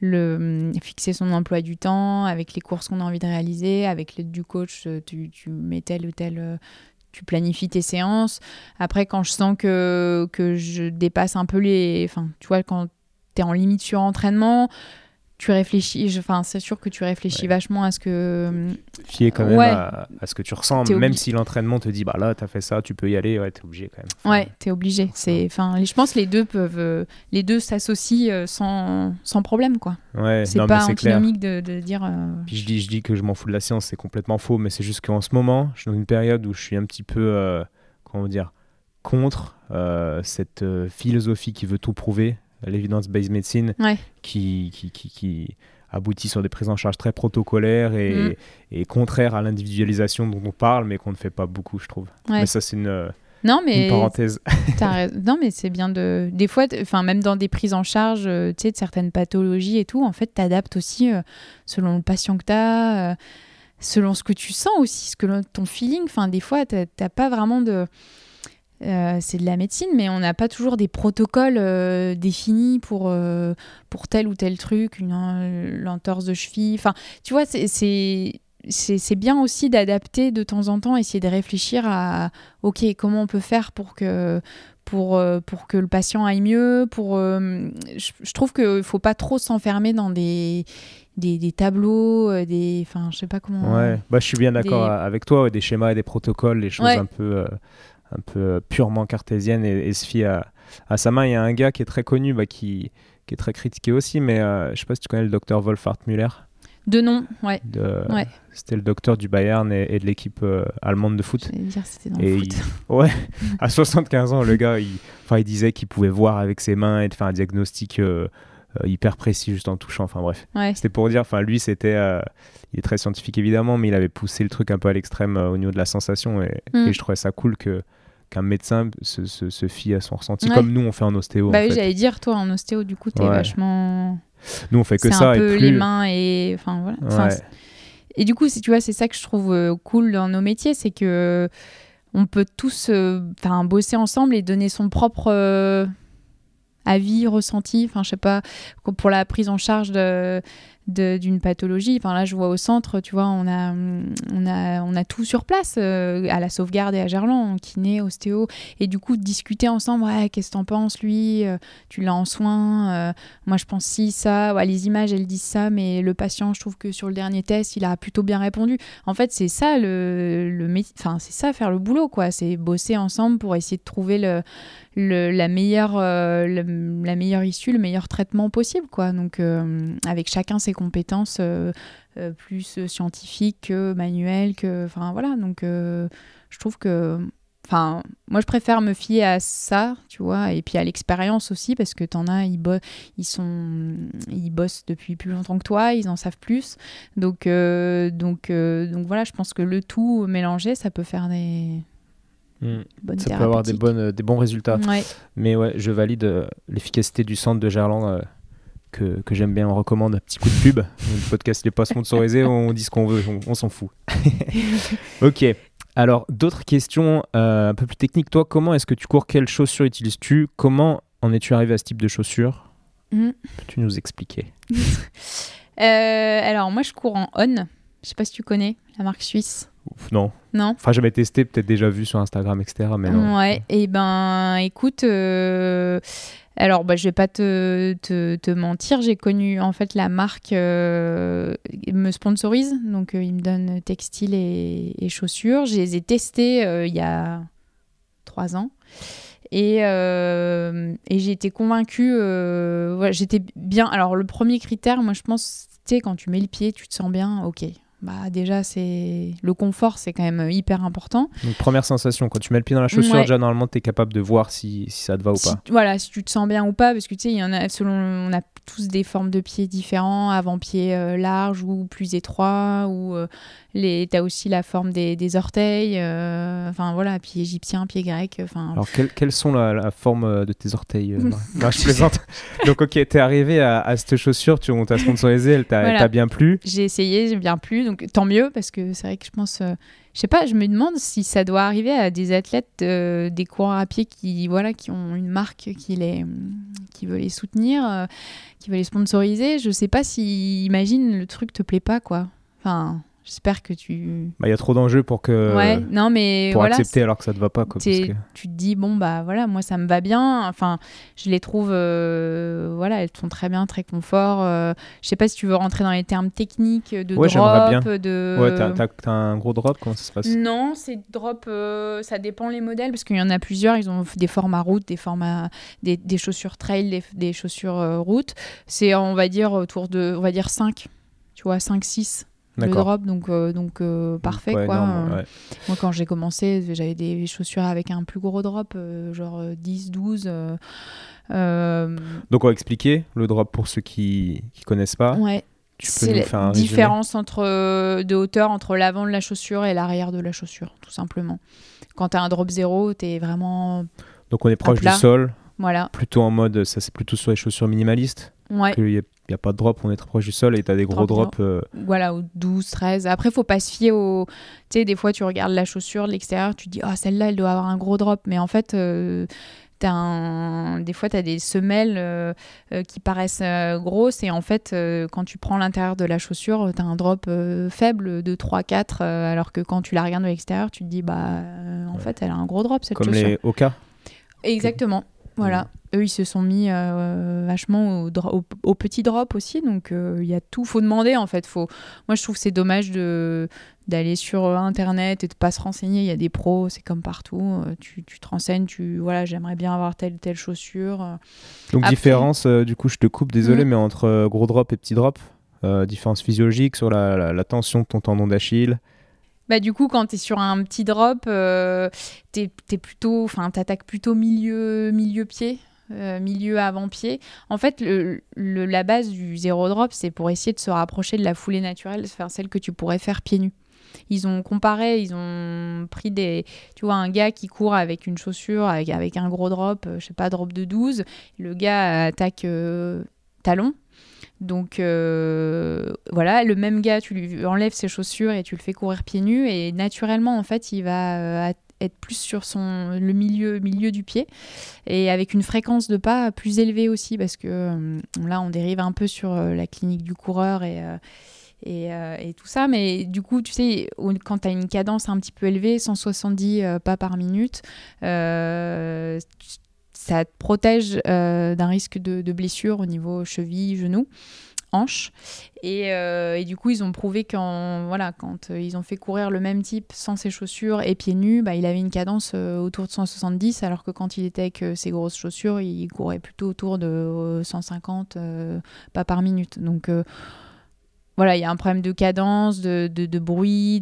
[SPEAKER 1] le hum, fixer son emploi du temps avec les courses qu'on a envie de réaliser. Avec l'aide du coach, tu, tu mets tel ou tel. Tu planifies tes séances. Après, quand je sens que, que je dépasse un peu les. Enfin, tu vois, quand tu es en limite sur entraînement, tu réfléchis. Enfin, c'est sûr que tu réfléchis
[SPEAKER 2] Ouais.
[SPEAKER 1] vachement à ce que.
[SPEAKER 2] quand même
[SPEAKER 1] Ouais.
[SPEAKER 2] à, à ce que tu ressens, même si l'entraînement te dit bah là t'as fait ça, tu peux y aller, ouais t'es obligé quand même. Enfin,
[SPEAKER 1] Ouais, t'es obligé. C'est, enfin, je pense que les deux peuvent, euh, les deux s'associent euh, sans, sans problème, quoi.
[SPEAKER 2] Ouais,
[SPEAKER 1] C'est pas antinomique de, de dire. euh,
[SPEAKER 2] Puis je dis, je dis que je m'en fous de la science, c'est complètement faux, mais c'est juste qu'en ce moment, je suis dans une période où je suis un petit peu, euh, comment dire, contre euh, cette euh, philosophie qui veut tout prouver, l'évidence-based medicine,
[SPEAKER 1] Ouais.
[SPEAKER 2] qui, qui, qui, qui aboutit sur des prises en charge très protocolaires et,
[SPEAKER 1] Mm.
[SPEAKER 2] et contraires à l'individualisation dont on parle, mais qu'on ne fait pas beaucoup, je trouve.
[SPEAKER 1] Ouais.
[SPEAKER 2] Mais ça, c'est une,
[SPEAKER 1] Non,
[SPEAKER 2] une
[SPEAKER 1] mais
[SPEAKER 2] parenthèse.
[SPEAKER 1] Non, mais c'est bien de. Des fois, enfin, même dans des prises en charge, euh, tu sais, de certaines pathologies et tout, en fait, t'adaptes aussi euh, selon le patient que t'as, euh, selon ce que tu sens aussi, ce que ton feeling. Enfin, des fois, t'as t'as pas vraiment de. Euh, c'est de la médecine, mais on n'a pas toujours des protocoles euh, définis pour, euh, pour tel ou tel truc, une l'entorse de cheville. Enfin, tu vois, c'est- bien aussi d'adapter de temps en temps, essayer de réfléchir à ok comment on peut faire pour que pour pour que le patient aille mieux. Pour je, je trouve qu'il faut pas trop s'enfermer dans des des, des tableaux, des enfin je sais pas comment.
[SPEAKER 2] Ouais, bah, je suis bien d'accord
[SPEAKER 1] des-
[SPEAKER 2] avec toi, ouais, des schémas et des protocoles, les choses
[SPEAKER 1] Ouais.
[SPEAKER 2] un peu, euh, un peu euh, purement cartésiennes et, et se fier à, à sa main. Il y a un gars qui est très connu, bah, qui, qui est très critiqué aussi, mais euh, je sais pas si tu connais le docteur Wolfhard Müller.
[SPEAKER 1] De nom, ouais.
[SPEAKER 2] C'était le docteur du Bayern et, et de l'équipe euh, allemande de foot.
[SPEAKER 1] Dire dans
[SPEAKER 2] Et
[SPEAKER 1] le foot.
[SPEAKER 2] il- ouais, à 75 ans, le gars, il, enfin, il disait qu'il pouvait voir avec ses mains et de faire un diagnostic euh, hyper précis juste en touchant. Enfin bref.
[SPEAKER 1] Ouais.
[SPEAKER 2] C'était pour dire, enfin lui c'était, euh, il est très scientifique évidemment, mais il avait poussé le truc un peu à l'extrême au niveau de la sensation et,
[SPEAKER 1] Mm.
[SPEAKER 2] et je trouvais ça cool que qu'un médecin se, se, se fie à son ressenti,
[SPEAKER 1] Ouais.
[SPEAKER 2] comme nous on fait en ostéo.
[SPEAKER 1] Bah
[SPEAKER 2] en
[SPEAKER 1] oui, j'allais dire toi en ostéo du coup t'es
[SPEAKER 2] Ouais.
[SPEAKER 1] vachement.
[SPEAKER 2] Nous on fait que ça
[SPEAKER 1] un
[SPEAKER 2] et plus.
[SPEAKER 1] les mains et enfin voilà.
[SPEAKER 2] Ouais.
[SPEAKER 1] Et du coup, c'est- tu vois, c'est ça que je trouve euh, cool dans nos métiers, c'est que on peut tous euh, enfin, bosser ensemble et donner son propre euh, avis, ressenti. Enfin, je sais pas, pour la prise en charge de, d'une pathologie. Enfin là, je vois au centre, tu vois, on a, on a, on a tout sur place euh, à la sauvegarde et à Gerland, kiné, ostéo, et du coup discuter ensemble. Ouais, qu'est-ce que t'en penses, lui euh, Tu l'as en soins euh, Moi, je pense si ça. Ouais, les images, elles disent ça, mais le patient, je trouve que sur le dernier test, il a plutôt bien répondu. En fait, c'est ça le, le enfin c'est ça faire le boulot, quoi. C'est bosser ensemble pour essayer de trouver le, la meilleure, la, meilleure issue, le meilleur traitement possible, quoi. Donc avec chacun ses compétences euh, euh, plus scientifiques que manuelles, que, enfin voilà. Donc euh, je trouve que Enfin, moi, je préfère me fier à ça, tu vois, et puis à l'expérience aussi, parce que t'en as, ils, ils, sont... ils bossent depuis plus longtemps que toi, ils en savent plus. Donc, donc, donc voilà, je pense que le tout mélangé, ça peut faire des.
[SPEAKER 2] Hmm. ça peut avoir des, bonnes, des bons résultats. Mais ouais, je valide l'efficacité du centre de Gerland que, que j'aime bien, on recommande, un petit coup de pub. Le podcast n'est pas sponsorisé, on dit ce qu'on veut, on, s'en fout. ok. Alors, d'autres questions euh, un peu plus techniques. Toi, comment est-ce que tu cours? Quelles chaussures utilises-tu? Comment en es-tu arrivé à ce type de chaussures? Mm. Peux-tu nous expliquer?
[SPEAKER 1] Euh, Alors, moi, je cours en On. Je sais pas si tu connais la marque suisse.
[SPEAKER 2] Non.
[SPEAKER 1] Non.
[SPEAKER 2] Enfin, j'avais testé, peut-être déjà vu sur Instagram, etc. Mais non.
[SPEAKER 1] Ouais, et ben écoute, euh, alors, bah, je vais pas te, te, mentir, j'ai connu en fait la marque euh, me sponsorise, donc euh, il me donne textile et, chaussures. Je les ai testés euh, il y a trois ans et, et j'ai été convaincue. j'étais bien. Alors, le premier critère, moi je pense, tu sais, quand tu mets le pied, tu te sens bien, ok, bah déjà c'est le confort c'est quand même hyper important.
[SPEAKER 2] Donc première sensation quand tu mets le pied dans la chaussure déjà normalement tu es capable de voir si, si, ça te va ou pas.
[SPEAKER 1] voilà, si tu te sens bien ou pas parce que tu sais il y en a selon on a tous des formes de pieds différents, avant-pied euh, large ou plus étroit ou euh, les tu as aussi la forme des, des orteils euh, enfin voilà, pied égyptien, pied grec enfin.
[SPEAKER 2] Alors quelles sont la, forme de tes orteils Je plaisante. Donc OK, tu es arrivé à, à, cette chaussure, tu as sponsorisé, elle t'a bien plu.
[SPEAKER 1] J'ai essayé, j'ai bien plu donc tant mieux parce que c'est vrai que je pense euh, je sais pas je me demande si ça doit arriver à des athlètes euh, des coureurs à pied qui voilà qui ont une marque qui les qui veut les soutenir euh, qui veut les sponsoriser. Je sais pas si imagine le truc te plaît pas quoi. Enfin J'espère que tu.
[SPEAKER 2] Bah, il y a trop d'enjeux pour que.
[SPEAKER 1] Ouais, non, mais.
[SPEAKER 2] Pour accepter alors que ça te va pas. Quoi,
[SPEAKER 1] Tu te dis, bon, bah voilà, moi ça me va bien. Enfin, je les trouve. Euh, voilà, elles sont très bien, très confort. Euh, je sais pas si tu veux rentrer dans les termes techniques de
[SPEAKER 2] ouais,
[SPEAKER 1] drop.
[SPEAKER 2] Bien.
[SPEAKER 1] De...
[SPEAKER 2] Ouais, t'as, un gros drop, comment ça se passe?
[SPEAKER 1] Non, c'est drop. Euh, ça dépend les modèles parce qu'il y en a plusieurs. Ils ont des formats route, des formats. des, des chaussures trail, des, des chaussures route. C'est, on va dire, autour de. On va dire 5. Tu vois, 5-6 le drop, donc, euh, donc euh, parfait quoi. Moi quand j'ai commencé, j'avais des chaussures avec un plus gros drop, euh, genre 10, 12.
[SPEAKER 2] Donc on va expliquer le drop pour ceux qui ne connaissent pas.
[SPEAKER 1] Ouais. C'est la différence entre, de hauteur entre l'avant de la chaussure et l'arrière de la chaussure, tout simplement. Quand tu as un drop zéro, tu es vraiment.
[SPEAKER 2] Donc on est proche du sol.
[SPEAKER 1] Voilà.
[SPEAKER 2] Plutôt en mode, ça c'est plutôt sur les chaussures minimalistes.
[SPEAKER 1] Ouais.
[SPEAKER 2] Il n'y a, pas de drop, on est très proche du sol et tu as des gros drops. Euh,
[SPEAKER 1] voilà, au 12, 13. Après, faut pas se fier au. Tu sais, des fois, tu regardes la chaussure de l'extérieur, tu dis, ah, celle-là, elle doit avoir un gros drop. Mais en fait. Euh, un... Des fois, tu as des semelles euh, qui paraissent grosses et en fait, quand tu prends l'intérieur de la chaussure, tu as un drop faible de 3-4 alors que quand tu la regardes de l'extérieur, tu te dis, bah, en fait, elle a un gros drop cette
[SPEAKER 2] Comme
[SPEAKER 1] chaussure.
[SPEAKER 2] Comme les Oka
[SPEAKER 1] Exactement. Voilà. Eux, ils se sont mis euh, vachement au, au, petit drop aussi. Donc, euh, il y a tout. faut demander, en fait. Faut... Moi, je trouve que c'est dommage de d'aller sur Internet et de pas se renseigner. Il y a des pros, c'est comme partout. Euh, tu, tu, te renseignes, tu... Voilà, j'aimerais bien avoir telle telle chaussure.
[SPEAKER 2] Donc, différence, du coup, je te coupe, désolé, mhm. mais entre gros drop et petit drop Différence physiologique sur la, la tension de ton tendon d'Achille
[SPEAKER 1] bah, du coup, quand tu es sur un petit drop, euh, tu plutôt, t'attaques plutôt milieu, milieu pied. Euh, milieu avant-pied. En fait, le, la base du zéro drop, c'est pour essayer de se rapprocher de la foulée naturelle, faire celle que tu pourrais faire pieds nus. Ils ont comparé, ils ont pris des. Tu vois, un gars qui court avec une chaussure, avec, un gros drop, euh, je sais pas, drop de 12. Le gars attaque talon. Donc euh, voilà, le même gars, tu lui enlèves ses chaussures et tu le fais courir pieds nus et naturellement en fait il va euh, être plus sur son, le milieu, milieu du pied et avec une fréquence de pas plus élevée aussi parce que là, on dérive un peu sur la clinique du coureur et. Et, et, tout ça. Mais du coup, tu sais, quand tu as une cadence un petit peu élevée, 170 pas par minute, euh, ça te protège euh, d'un risque de, blessure au niveau cheville, genou, hanche. Et, euh, et, du coup, ils ont prouvé qu'en voilà, quand euh, ils ont fait courir le même type sans ses chaussures et pieds nus, bah, il avait une cadence autour de 170, alors que quand il était avec ses grosses chaussures, il courait plutôt autour de 150 pas par minute. Donc voilà, il y a un problème de cadence, de, de, de bruit,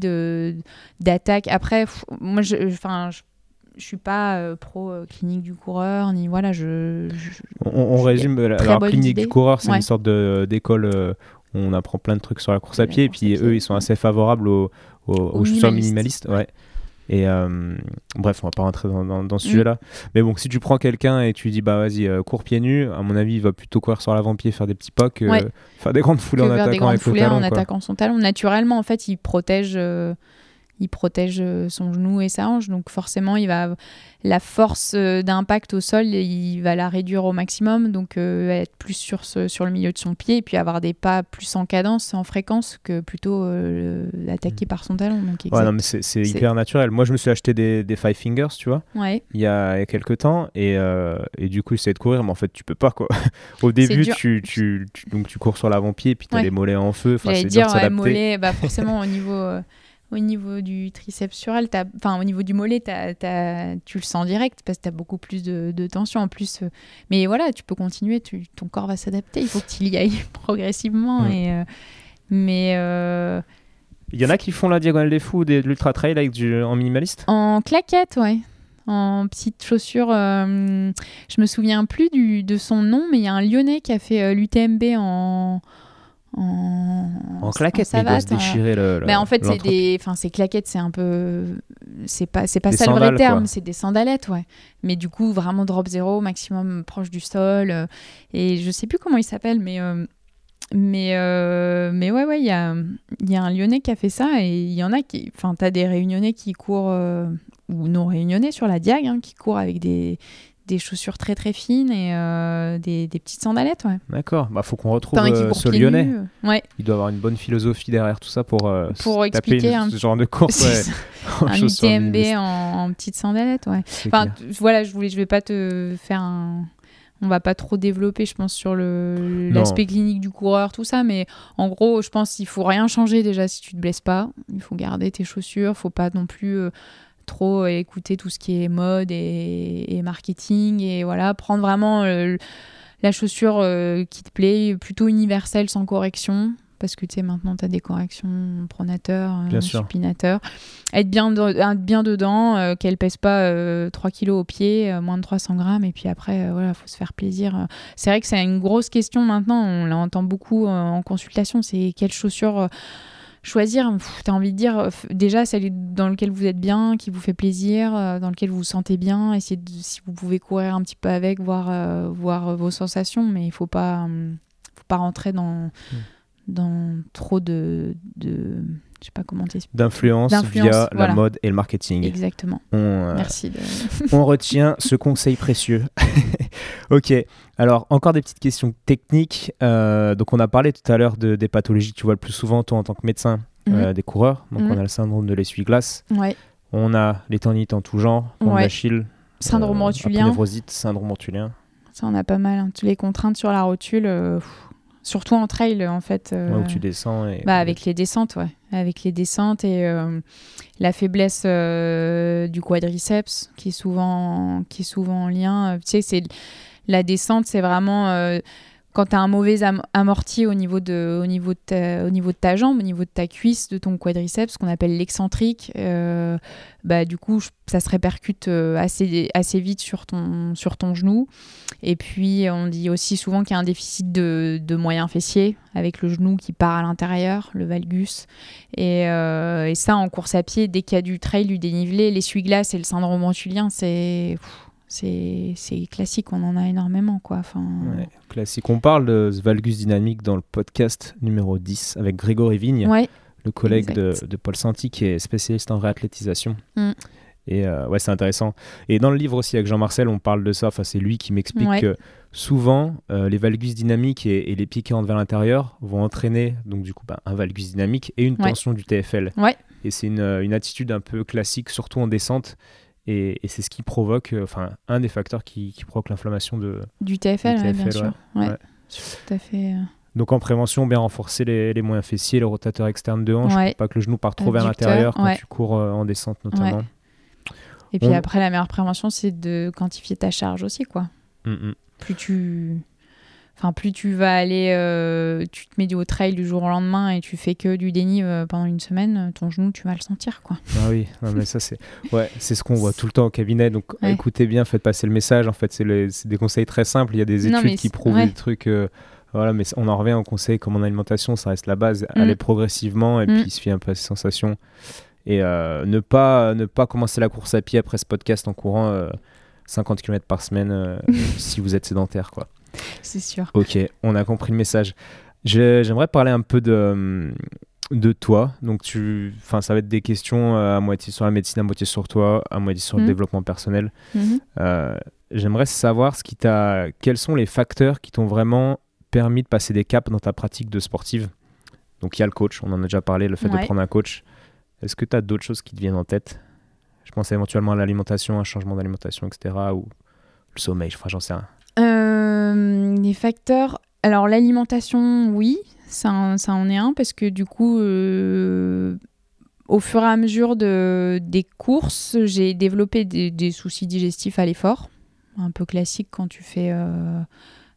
[SPEAKER 1] d'attaque. Après, moi, je je suis pas euh, pro euh, clinique du coureur ni voilà je,
[SPEAKER 2] on, résume alors clinique du coureur c'est une sorte d'école euh, où on apprend plein de trucs sur la course à pied et puis eux ils sont assez favorables aux, aux, chaussures minimalistes. ouais. et bref on va pas rentrer dans, dans, ce mm. sujet là mais bon si tu prends quelqu'un et tu dis bah vas-y cours pieds nus à mon avis il va plutôt courir sur l'avant-pied faire des petits pocs faire des grandes foulées en attaquant avec talon,
[SPEAKER 1] en attaquant son talon. Naturellement en fait il protège il protège euh, son genou et sa hanche. Donc forcément, il va la force euh, d'impact au sol, il va la réduire au maximum. Donc euh, être plus sur, sur le milieu de son pied et puis avoir des pas plus en cadence, en fréquence que plutôt l'attaquer mm. par son talon. Donc,
[SPEAKER 2] ouais, non, mais c'est hyper naturel. Moi, je me suis acheté des, des Five Fingers, tu vois,
[SPEAKER 1] ouais.
[SPEAKER 2] il, y a, il y a quelques temps. Et, et du coup, j'essayais de courir, mais en fait, tu peux pas. Quoi. au début, tu, tu, donc, tu cours sur l'avant-pied et puis tu as les mollets en feu.
[SPEAKER 1] Enfin, c'est dire, ouais, mollets, bah, forcément, au niveau au niveau du triceps sural, enfin au niveau du mollet, tu le sens direct parce que tu as beaucoup plus de, tension en plus. Euh, mais voilà, tu peux continuer, ton corps va s'adapter. Il faut que tu y ailles progressivement. Et, euh, mais. Euh,
[SPEAKER 2] il y en a qui font la diagonale des fous, de l'ultra trail avec du, en minimaliste?
[SPEAKER 1] En claquette, ouais. En petites chaussures. je me souviens plus du, de son nom, mais il y a un Lyonnais qui a fait l'UTMB en en,
[SPEAKER 2] en claquettes, mais il doit se déchirer le.
[SPEAKER 1] mais en fait, c'est des, enfin, ces claquettes, c'est un peu, c'est pas, c'est pas ça le vrai terme, c'est des sandalettes, ouais. Mais du coup, vraiment drop zéro, maximum proche du sol. Euh, et je sais plus comment il s'appelle, mais. Euh, mais, euh, mais ouais, ouais, il y a, y a un Lyonnais qui a fait ça et il y en a qui. Enfin, t'as des Réunionnais qui courent, ou non Réunionnais sur la Diag, hein, qui courent avec des, des chaussures très très fines et euh, des, des, petites sandalettes. Ouais.
[SPEAKER 2] D'accord, bah faut qu'on retrouve euh, ce lyonnais.
[SPEAKER 1] Euh. Ouais.
[SPEAKER 2] Il doit avoir une bonne philosophie derrière tout ça pour,
[SPEAKER 1] pour expliquer
[SPEAKER 2] un... ce genre de course.
[SPEAKER 1] un UTMB en, en petites sandalettes. Ouais. Enfin, voilà, je voulais, je vais pas te faire un. On va pas trop développer, je pense, sur l'aspect clinique du coureur, tout ça, mais en gros, je pense qu'il faut rien changer déjà si tu te blesses pas. Il faut garder tes chaussures, faut pas non plus trop écouter tout ce qui est mode et, marketing et voilà, prendre vraiment euh, la chaussure euh, qui te plaît, plutôt universelle sans correction. Parce que tu sais, maintenant, tu as des corrections pronateurs, euh, supinateurs. Être bien, bien dedans, qu'elle pèse pas 3 kilos au pied, moins de 300 grammes. Et puis après, voilà, faut se faire plaisir. C'est vrai que c'est une grosse question maintenant. On l'entend beaucoup en consultation. C'est quelle chaussure choisir, tu as envie de dire euh, déjà celle dans lequel vous êtes bien, qui vous fait plaisir, euh, dans lequel vous vous sentez bien, essayez de, si vous pouvez courir un petit peu avec, voir, euh, voir vos sensations, mais il faut pas, faut pas rentrer dans, mmh. dans trop de, de je sais pas comment
[SPEAKER 2] D'influence via la mode et le marketing.
[SPEAKER 1] Exactement.
[SPEAKER 2] On,
[SPEAKER 1] Merci.
[SPEAKER 2] on retient ce conseil précieux. ok. Alors, encore des petites questions techniques. Euh, donc, on a parlé tout à l'heure de, des pathologies que tu vois le plus souvent, toi, en tant que médecin euh, mhm. des coureurs. Donc, on mhm. a le syndrome de l'essuie-glace.
[SPEAKER 1] Ouais.
[SPEAKER 2] On a les tendinites en tout genre, ouais. d'Achille.
[SPEAKER 1] Syndrome euh, rotulien.
[SPEAKER 2] syndrome rotulien.
[SPEAKER 1] Ça, on a pas mal. Hein. Toutes les contraintes sur la rotule. Surtout en trail en fait.
[SPEAKER 2] où tu descends. Et...
[SPEAKER 1] Bah, avec les descentes, ouais. Avec les descentes et la faiblesse du quadriceps qui est souvent, qui est souvent en lien. Tu sais, c'est la descente, c'est vraiment euh, quand tu as un mauvais amorti au niveau, de, ta, jambe, au niveau de ta cuisse, de ton quadriceps, ce qu'on appelle l'excentrique, euh, bah, du coup, ça se répercute euh, assez, vite sur ton, genou. Et puis, on dit aussi souvent qu'il y a un déficit de, de moyens fessiers, avec le genou qui part à l'intérieur, le valgus. Et, et, ça, en course à pied, dès qu'il y a du trail, du dénivelé, l'essuie-glace et le syndrome rotulien, c'est c'est classique, on en a énormément. Quoi. Enfin...
[SPEAKER 2] classique. On parle de valgus dynamique dans le podcast numéro 10 avec Grégory Vigne, le collègue de, Paul Santi qui est spécialiste en réathlétisation. Mm. Et euh, ouais, c'est intéressant. Et dans le livre aussi avec Jean-Marcel, on parle de ça. Enfin, c'est lui qui m'explique
[SPEAKER 1] Ouais.
[SPEAKER 2] que souvent, euh, les valgus dynamiques et, et les rentrent vers l'intérieur vont entraîner donc du coup bah, un valgus dynamique et une tension du TFL. Et c'est une, une attitude un peu classique, surtout en descente. Et, et c'est ce qui provoque, euh, enfin, un des facteurs qui, qui provoque l'inflammation de.
[SPEAKER 1] Du TFL,
[SPEAKER 2] Du
[SPEAKER 1] ouais, bien sûr.
[SPEAKER 2] ouais.
[SPEAKER 1] Tout à fait. euh,
[SPEAKER 2] Donc en prévention, bien renforcer les, les moyens fessiers, le rotateur externe de hanche, pour pas que le genou parte trop vers l'intérieur quand tu cours euh, en descente notamment.
[SPEAKER 1] Et puis
[SPEAKER 2] On-
[SPEAKER 1] après, la meilleure prévention, c'est de quantifier ta charge aussi, quoi.
[SPEAKER 2] Mm, mm.
[SPEAKER 1] Plus tu. Enfin, plus tu vas aller, euh, tu te mets du haut trail du jour au lendemain et tu fais que du déni euh, pendant une semaine, ton genou, tu vas le sentir, quoi.
[SPEAKER 2] Ah oui, non, mais ça c'est ouais, c'est ce qu'on voit tout le temps au cabinet. Donc
[SPEAKER 1] Ouais.
[SPEAKER 2] écoutez bien, faites passer le message. En fait, c'est des conseils très simples. Il y a des études qui prouvent
[SPEAKER 1] ouais.
[SPEAKER 2] des trucs. euh, voilà, mais on en revient au conseil comme en alimentation, ça reste la base.
[SPEAKER 1] Mm.
[SPEAKER 2] Aller progressivement et
[SPEAKER 1] Mm.
[SPEAKER 2] puis il se fie un peu à ses sensations. Et euh, ne pas ne pas commencer la course à pied après ce podcast en courant euh, 50 km par semaine euh, si vous êtes sédentaire, quoi.
[SPEAKER 1] C'est sûr.
[SPEAKER 2] Ok, on a compris le message. Je- J'aimerais parler un peu de, de toi. Donc, tu, ça va être des questions euh, à moitié sur la médecine, à moitié sur toi, à moitié sur le
[SPEAKER 1] Mhm.
[SPEAKER 2] développement personnel.
[SPEAKER 1] Mhm.
[SPEAKER 2] Euh, J'aimerais savoir ce qui t'a, quels sont les facteurs qui t'ont vraiment permis de passer des caps dans ta pratique de sportive? Donc, il y a le coach, on en a déjà parlé, le fait de prendre un coach. Est-ce que tu as d'autres choses qui te viennent en tête? Je pense éventuellement à l'alimentation, un changement d'alimentation, etc. Ou le sommeil, enfin, j'en sais rien.
[SPEAKER 1] Euh, les facteurs. Alors, l'alimentation, oui, ça, en- est un parce que du coup, euh, au fur et à mesure de, des courses, j'ai développé des, soucis digestifs à l'effort. Un peu classique quand tu fais. euh,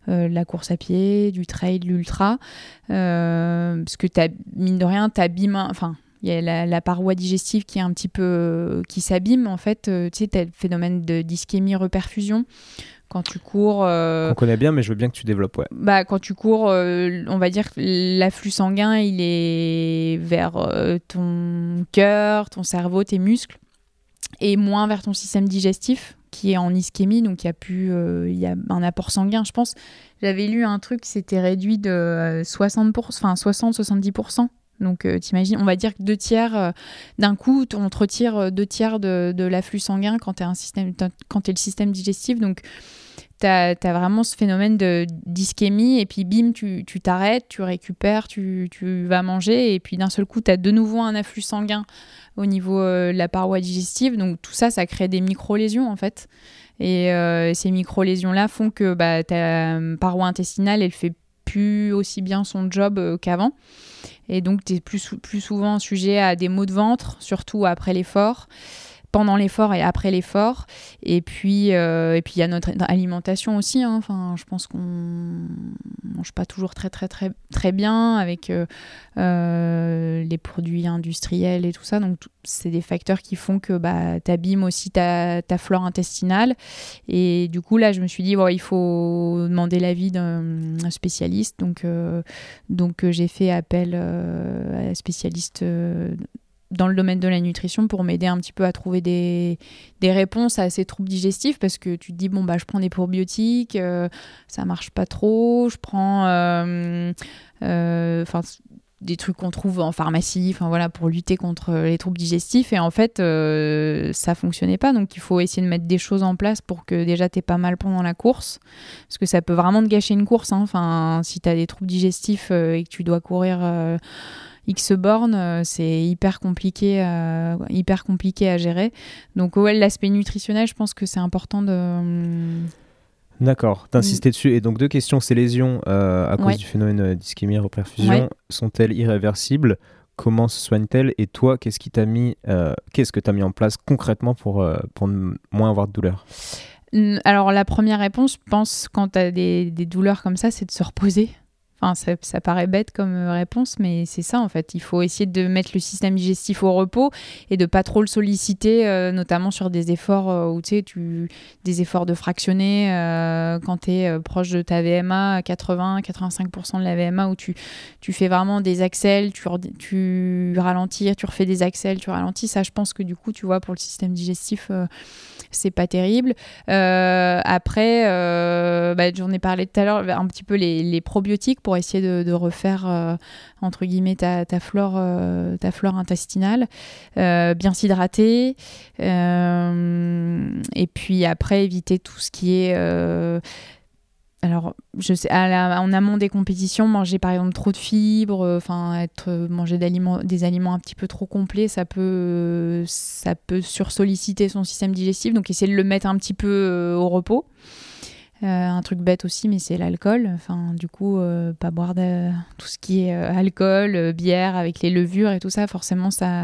[SPEAKER 1] euh, la course à pied, du trail, de l'ultra, Euh, parce que t'as- mine de rien, t'abîmes, enfin, il y a la, paroi digestive qui est un petit peu, qui s'abîme en fait. Euh, tu sais, t'as le phénomène de d'ischémie reperfusion quand tu cours. euh,
[SPEAKER 2] On connaît bien, mais je veux bien que tu développes, ouais.
[SPEAKER 1] bah, quand tu cours, euh, on va dire que l'afflux sanguin, il est vers euh, ton cœur, ton cerveau, tes muscles, et moins vers ton système digestif, qui est en ischémie, donc il y a plus, euh, il y a un apport sanguin. Je pense, j'avais lu un truc qui s'était réduit de euh, 60%, enfin 60-70%. Donc, euh, t'imagines, on va dire que deux tiers, euh, d'un coup, on te retire euh, deux tiers de, l'afflux sanguin quand tu es le système digestif. Donc, tu as, vraiment ce phénomène de d'ischémie et puis bim, tu t'arrêtes, tu récupères, tu, vas manger et puis d'un seul coup, tu as de nouveau un afflux sanguin au niveau de la paroi digestive. Donc tout ça, ça crée des micro-lésions en fait. Et ces micro-lésions-là font que bah, ta paroi intestinale, elle fait plus aussi bien son job qu'avant. Et donc, tu es plus, plus souvent sujet à des maux de ventre, surtout après l'effort, pendant l'effort et après l'effort. Et puis, euh, et puis il y a notre alimentation aussi. hein. Enfin, je pense qu'on mange pas toujours très très très très bien avec euh, euh, les produits industriels et tout ça. Donc c'est des facteurs qui font que bah, tu abîmes aussi ta, ta flore intestinale. Et du coup là, je me suis dit il faut demander l'avis d'un un spécialiste. Donc donc j'ai fait appel à un spécialiste. Dans le domaine de la nutrition pour m'aider un petit peu à trouver des, des réponses à ces troubles digestifs parce que tu te dis bon bah je prends des probiotiques euh, ça marche pas trop je prends euh, euh, enfin des trucs qu'on trouve en pharmacie enfin voilà pour lutter contre les troubles digestifs et en fait euh, ça fonctionnait pas donc il faut essayer de mettre des choses en place pour que déjà t'es pas mal pendant la course parce que ça peut vraiment te gâcher une course hein. enfin si t'as des troubles digestifs euh, et que tu dois courir X bornes, euh, c'est hyper compliqué, euh, hyper compliqué à gérer. Donc ouais, l'aspect nutritionnel, je pense que c'est important de. hum,
[SPEAKER 2] D'accord, t'insistais dessus. Et donc, deux questions. Ces lésions, euh, à cause
[SPEAKER 1] Ouais.
[SPEAKER 2] du phénomène d'ischémie reperfusion,
[SPEAKER 1] Ouais.
[SPEAKER 2] sont-elles irréversibles? Comment se soignent-elles? Et toi, qu'est-ce qui t'a mis, euh, qu'est-ce que tu as mis en place concrètement pour, euh, pour moins avoir de douleur?
[SPEAKER 1] Alors la première réponse, je pense, quand tu as des, des douleurs comme ça, c'est de se reposer. Ça, paraît bête comme euh, réponse, mais c'est ça en fait. Il faut essayer de mettre le système digestif au repos et de pas trop le solliciter, euh, notamment sur des efforts euh, où tu sais, tu, des efforts de fractionner quand tu es proche de ta VMA, 80-85% de la VMA, où tu, fais vraiment des accels, tu, ralentis, tu refais des accels, tu ralentis. Ça, je pense que du coup, tu vois, pour le système digestif, c'est pas terrible. Après, bah, j'en ai parlé tout à l'heure, un petit peu les, les probiotiques pour essayer de, refaire entre guillemets ta, ta flore, ta flore intestinale, bien s'hydrater, et puis après éviter tout ce qui est alors, je sais, en amont des compétitions, manger par exemple trop de fibres, euh, enfin être euh, manger des aliments un petit peu trop complets, ça peut, ça peut sursolliciter son système digestif. Donc, essayer de le mettre un petit peu euh, au repos. Euh, un truc bête aussi, mais c'est l'alcool. Enfin, du coup, euh, pas boire de, tout ce qui est euh, alcool, bière avec les levures et tout ça, forcément, ça,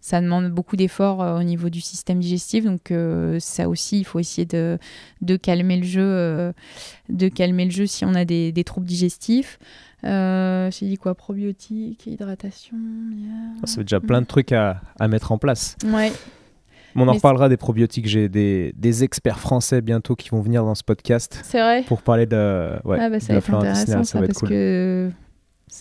[SPEAKER 1] ça demande beaucoup d'efforts au niveau du système digestif. Donc, ça aussi, il faut essayer de, de calmer le jeu, de calmer le jeu si on a des, des troubles digestifs. J'ai dit quoi? Probiotiques, hydratation.
[SPEAKER 2] Ça fait déjà plein de trucs à, à mettre en place.
[SPEAKER 1] Ouais
[SPEAKER 2] on en reparlera des probiotiques. J'ai des, experts français bientôt qui vont venir dans ce podcast.
[SPEAKER 1] C'est vrai.
[SPEAKER 2] Pour parler de, ouais,
[SPEAKER 1] ah bah ça intéressant, ça, va être cool. que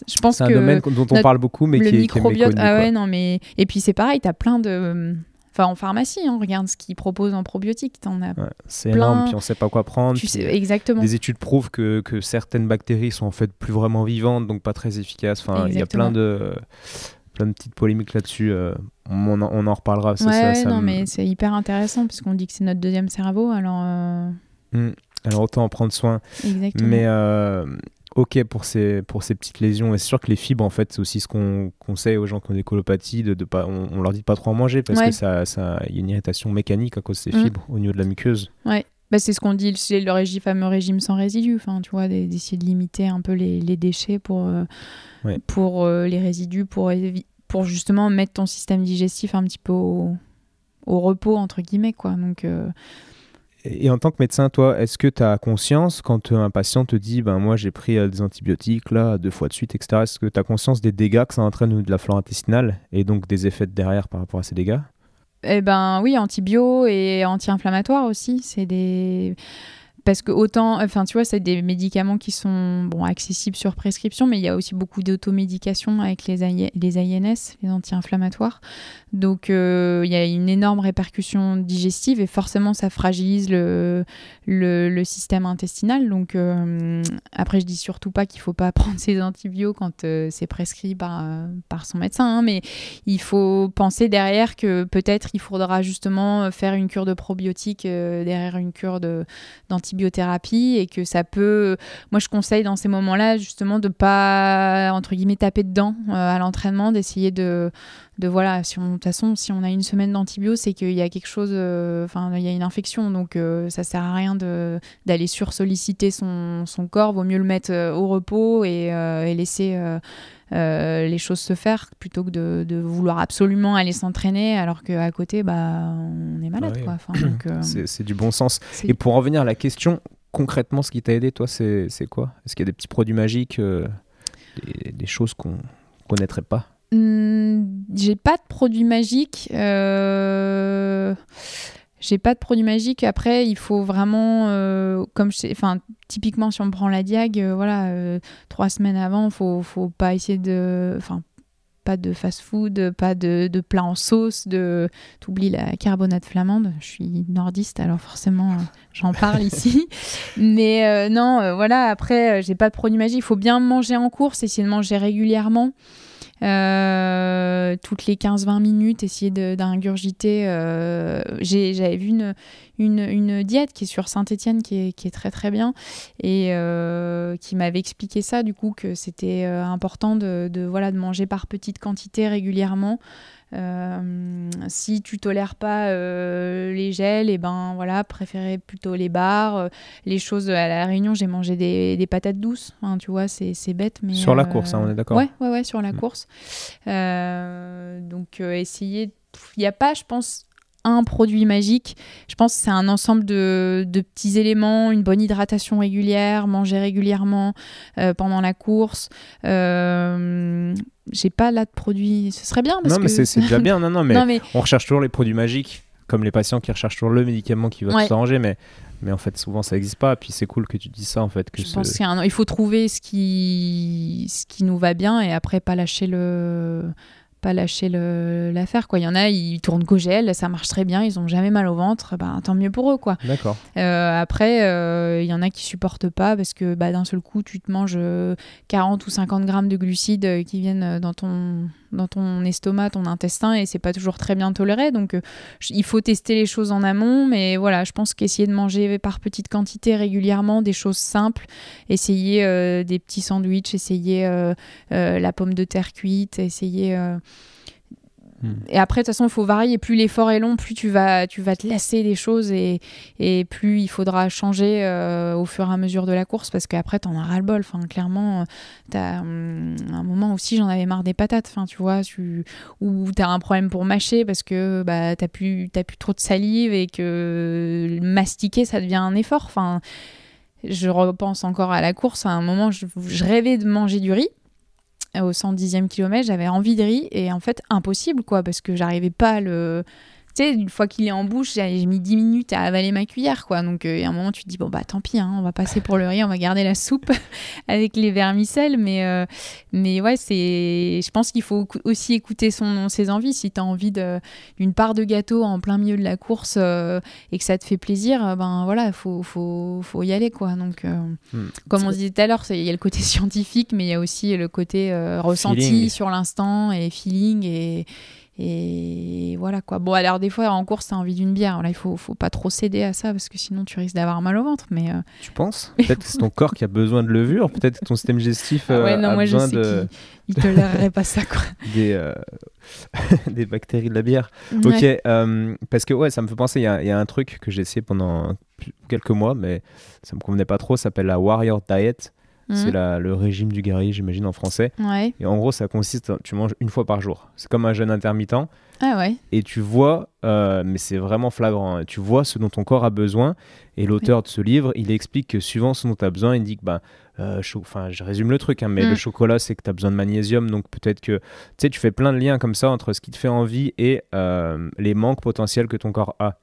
[SPEAKER 1] je pense
[SPEAKER 2] c'est un domaine dont on parle beaucoup, mais qui, microbiote, est,
[SPEAKER 1] Ah ouais, non, mais et puis c'est pareil, tu as plein de Enfin, en pharmacie, on regarde ce qu'ils proposent en probiotiques. T'en as
[SPEAKER 2] c'est énorme, puis on sait pas quoi prendre.
[SPEAKER 1] Tu sais, exactement.
[SPEAKER 2] Des études prouvent que, que, certaines bactéries sont en fait plus vraiment vivantes, donc pas très efficaces. Enfin, il y a plein de plein de petites polémiques là-dessus. Euh, on, on, en reparlera.
[SPEAKER 1] Ouais, ça, non, mais c'est hyper intéressant parce qu'on dit que c'est notre deuxième cerveau. Alors, euh,
[SPEAKER 2] hmm. alors autant en prendre soin.
[SPEAKER 1] Exactement.
[SPEAKER 2] Mais euh, ok pour ces, pour ces petites lésions. Et c'est sûr que les fibres, en fait, c'est aussi ce qu'on conseille aux gens qui ont des colopathies. De, de pas, on, leur dit de pas trop en manger parce que ça, ça y a une irritation mécanique à cause de ces hmm. fibres au niveau de la muqueuse.
[SPEAKER 1] Ouais. Bah, c'est ce qu'on dit, c'est le régime, fameux régime sans résidus. Enfin, tu vois, d'essayer de limiter un peu les, les déchets pour, pour les résidus, pour pour justement mettre ton système digestif un petit peu au, repos, entre guillemets. Quoi. Donc, euh,
[SPEAKER 2] Et en tant que médecin, toi, est-ce que tu as conscience quand un patient te dit ben, Moi, j'ai pris euh, des antibiotiques là, deux fois de suite, etc. Est-ce que tu as conscience des dégâts que ça entraîne de la flore intestinale et donc des effets derrière par rapport à ces dégâts?
[SPEAKER 1] Eh ben oui, antibio et anti-inflammatoire aussi. C'est des parce que autant, enfin tu vois, c'est des médicaments qui sont bon accessibles sur prescription, mais il y a aussi beaucoup d'automédication avec les, les INS, les anti-inflammatoires. Donc euh, il y a une énorme répercussion digestive et forcément ça fragilise le, le, système intestinal. Donc euh, après je dis surtout pas qu'il faut pas prendre ses antibiotiques quand euh, c'est prescrit par, par son médecin, hein, mais il faut penser derrière que peut-être il faudra justement faire une cure de probiotiques derrière une cure d'antibiotiques biothérapie et que ça peut. Moi, je conseille dans ces moments-là justement de pas entre guillemets taper dedans euh, à l'entraînement, d'essayer de, de voilà. Si on, de toute façon, si on a une semaine d'antibio, c'est qu'il y a quelque chose. Euh, enfin, il y a une infection, donc euh, ça sert à rien d'aller sursolliciter son, son corps. Vaut mieux le mettre au repos et, et laisser. les choses se faire plutôt que de, de vouloir absolument aller s'entraîner alors qu'à côté bah on est malade quoi.
[SPEAKER 2] c'est du bon sens et pour en revenir à la question concrètement, ce qui t'a aidé, toi, c'est quoi? Est-ce qu'il y a des petits produits magiques, euh, des, choses qu'on connaîtrait pas?
[SPEAKER 1] Mmh, J'ai pas de produits magiques. Euh, j'ai pas de produits magiques. Après, il faut vraiment, euh, comme je sais, enfin, typiquement, si on prend la diag, voilà, trois semaines avant, faut, faut pas essayer de, enfin, pas de fast-food, pas de, de, plat en sauce, de t'oublies la carbonate flamande. Je suis nordiste, alors forcément euh, j'en parle ici. Mais euh, non, euh, voilà. Après, j'ai pas de produit magique. Il faut bien manger en course, essayer de manger régulièrement. Euh, toutes les 15-20 minutes, essayer d'ingurgiter. Euh, J'avais vu une, une, une, diète qui est sur Saint-Etienne qui est, qui est, très très bien et euh, qui m'avait expliqué ça, du coup, que c'était euh, important de, de, voilà, de manger par petites quantités régulièrement. Euh, si tu tolères pas euh, les gels, et eh ben voilà, préférez plutôt les bars, euh, les choses. À la Réunion, j'ai mangé des, des, patates douces. Hein, tu vois, c'est bête, mais
[SPEAKER 2] sur la course, hein, on est d'accord.
[SPEAKER 1] Ouais, ouais, ouais, sur la mm. course. donc essayer. Il n'y a pas, je pense, un produit magique. Je pense que c'est un ensemble de, de, petits éléments, une bonne hydratation régulière, manger régulièrement euh, pendant la course. Euh, j'ai pas là de produits, ce serait bien.
[SPEAKER 2] non, mais c'est déjà bien. Non, non, mais, on recherche toujours les produits magiques, comme les patients qui recherchent toujours le médicament qui va tout s'arranger, mais mais en fait souvent ça n'existe pas puis c'est cool que tu dis ça en fait que
[SPEAKER 1] je pense qu'il faut trouver ce qui ce qui nous va bien et après pas lâcher le pas lâcher l'affaire. quoi. Il y en a, ils tournent qu'au gel, ça marche très bien, ils ont jamais mal au ventre, bah, tant mieux pour eux. quoi.
[SPEAKER 2] D'accord.
[SPEAKER 1] Euh, après, euh, il y en a qui supportent pas parce que bah, d'un seul coup, tu te manges euh, 40 ou 50 grammes de glucides euh, qui viennent euh, dans ton, dans ton estomac, ton intestin, et c'est pas toujours très bien toléré. Donc, euh, il faut tester les choses en amont. Mais voilà, je pense qu'essayer de manger par petites quantités régulièrement des choses simples, essayer euh, des petits sandwichs, essayer euh, la pomme de terre cuite, essayer.
[SPEAKER 2] Hmm.
[SPEAKER 1] Et après, de toute façon, il faut varier. Plus l'effort est long, plus tu vas, tu vas te lasser des choses et, et plus il faudra changer euh, au fur et à mesure de la course parce qu'après, t'en as ras-le-bol. Enfin, clairement, euh, t'as hum, un moment aussi, j'en avais marre des patates. Enfin, tu vois, tu, ou t'as un problème pour mâcher parce que bah, t'as plus, plus trop de salive et que mastiquer, ça devient un effort. Enfin, je repense encore à la course. À un moment, je rêvais de manger du riz au 110e kilomètre, j'avais envie de riz et en fait impossible quoi parce que j'arrivais pas à le tu sais une fois qu'il est en bouche j'ai mis 10 minutes à avaler ma cuillère quoi donc euh, il y a un moment tu te dis bon bah tant pis hein, on va passer pour le riz on va garder la soupe avec les vermicelles mais euh, mais ouais c'est je pense qu'il faut aussi écouter son ses envies si tu as envie d'une part de gâteau en plein milieu de la course euh, et que ça te fait plaisir euh, ben voilà faut faut faut y aller quoi donc
[SPEAKER 2] Hmm.
[SPEAKER 1] comme on disait tout à l'heure, il y a le côté scientifique, mais il y a aussi le côté ressenti
[SPEAKER 2] Feeling.
[SPEAKER 1] sur l'instant et feeling et, et voilà quoi. Bon, alors des fois en course, t'as envie d'une bière. Là, il faut, faut pas trop céder à ça parce que sinon tu risques d'avoir mal au ventre. Mais euh,
[SPEAKER 2] Tu penses? Peut-être que c'est ton corps qui a besoin de levure, peut-être que ton système digestif
[SPEAKER 1] ah
[SPEAKER 2] euh,
[SPEAKER 1] ouais, non,
[SPEAKER 2] a
[SPEAKER 1] moi je
[SPEAKER 2] besoin
[SPEAKER 1] sais
[SPEAKER 2] de,
[SPEAKER 1] il tolérerait pas ça quoi.
[SPEAKER 2] des, euh, des bactéries de la bière.
[SPEAKER 1] Ouais.
[SPEAKER 2] Ok, parce que ouais, ça me fait penser, il y, a- il y a un truc que j'ai essayé pendant quelques mois, mais ça me convenait pas trop, ça s'appelle la Warrior Diet. C'est
[SPEAKER 1] Mhm.
[SPEAKER 2] le régime du guerrier, j'imagine, en français.
[SPEAKER 1] Ouais.
[SPEAKER 2] Et en gros, ça consiste, tu manges une fois par jour. C'est comme un jeûne intermittent.
[SPEAKER 1] Ah ouais.
[SPEAKER 2] Et tu vois, euh, mais c'est vraiment flagrant, hein, tu vois ce dont ton corps a besoin. Et l'auteur de ce livre, il explique que suivant ce dont tu as besoin, il dit que, ben, euh, je résume le truc, hein, mais
[SPEAKER 1] Mm.
[SPEAKER 2] le chocolat, c'est que tu as besoin de magnésium. Donc peut-être que, tu sais, tu fais plein de liens comme ça entre ce qui te fait envie et euh, les manques potentiels que ton corps a.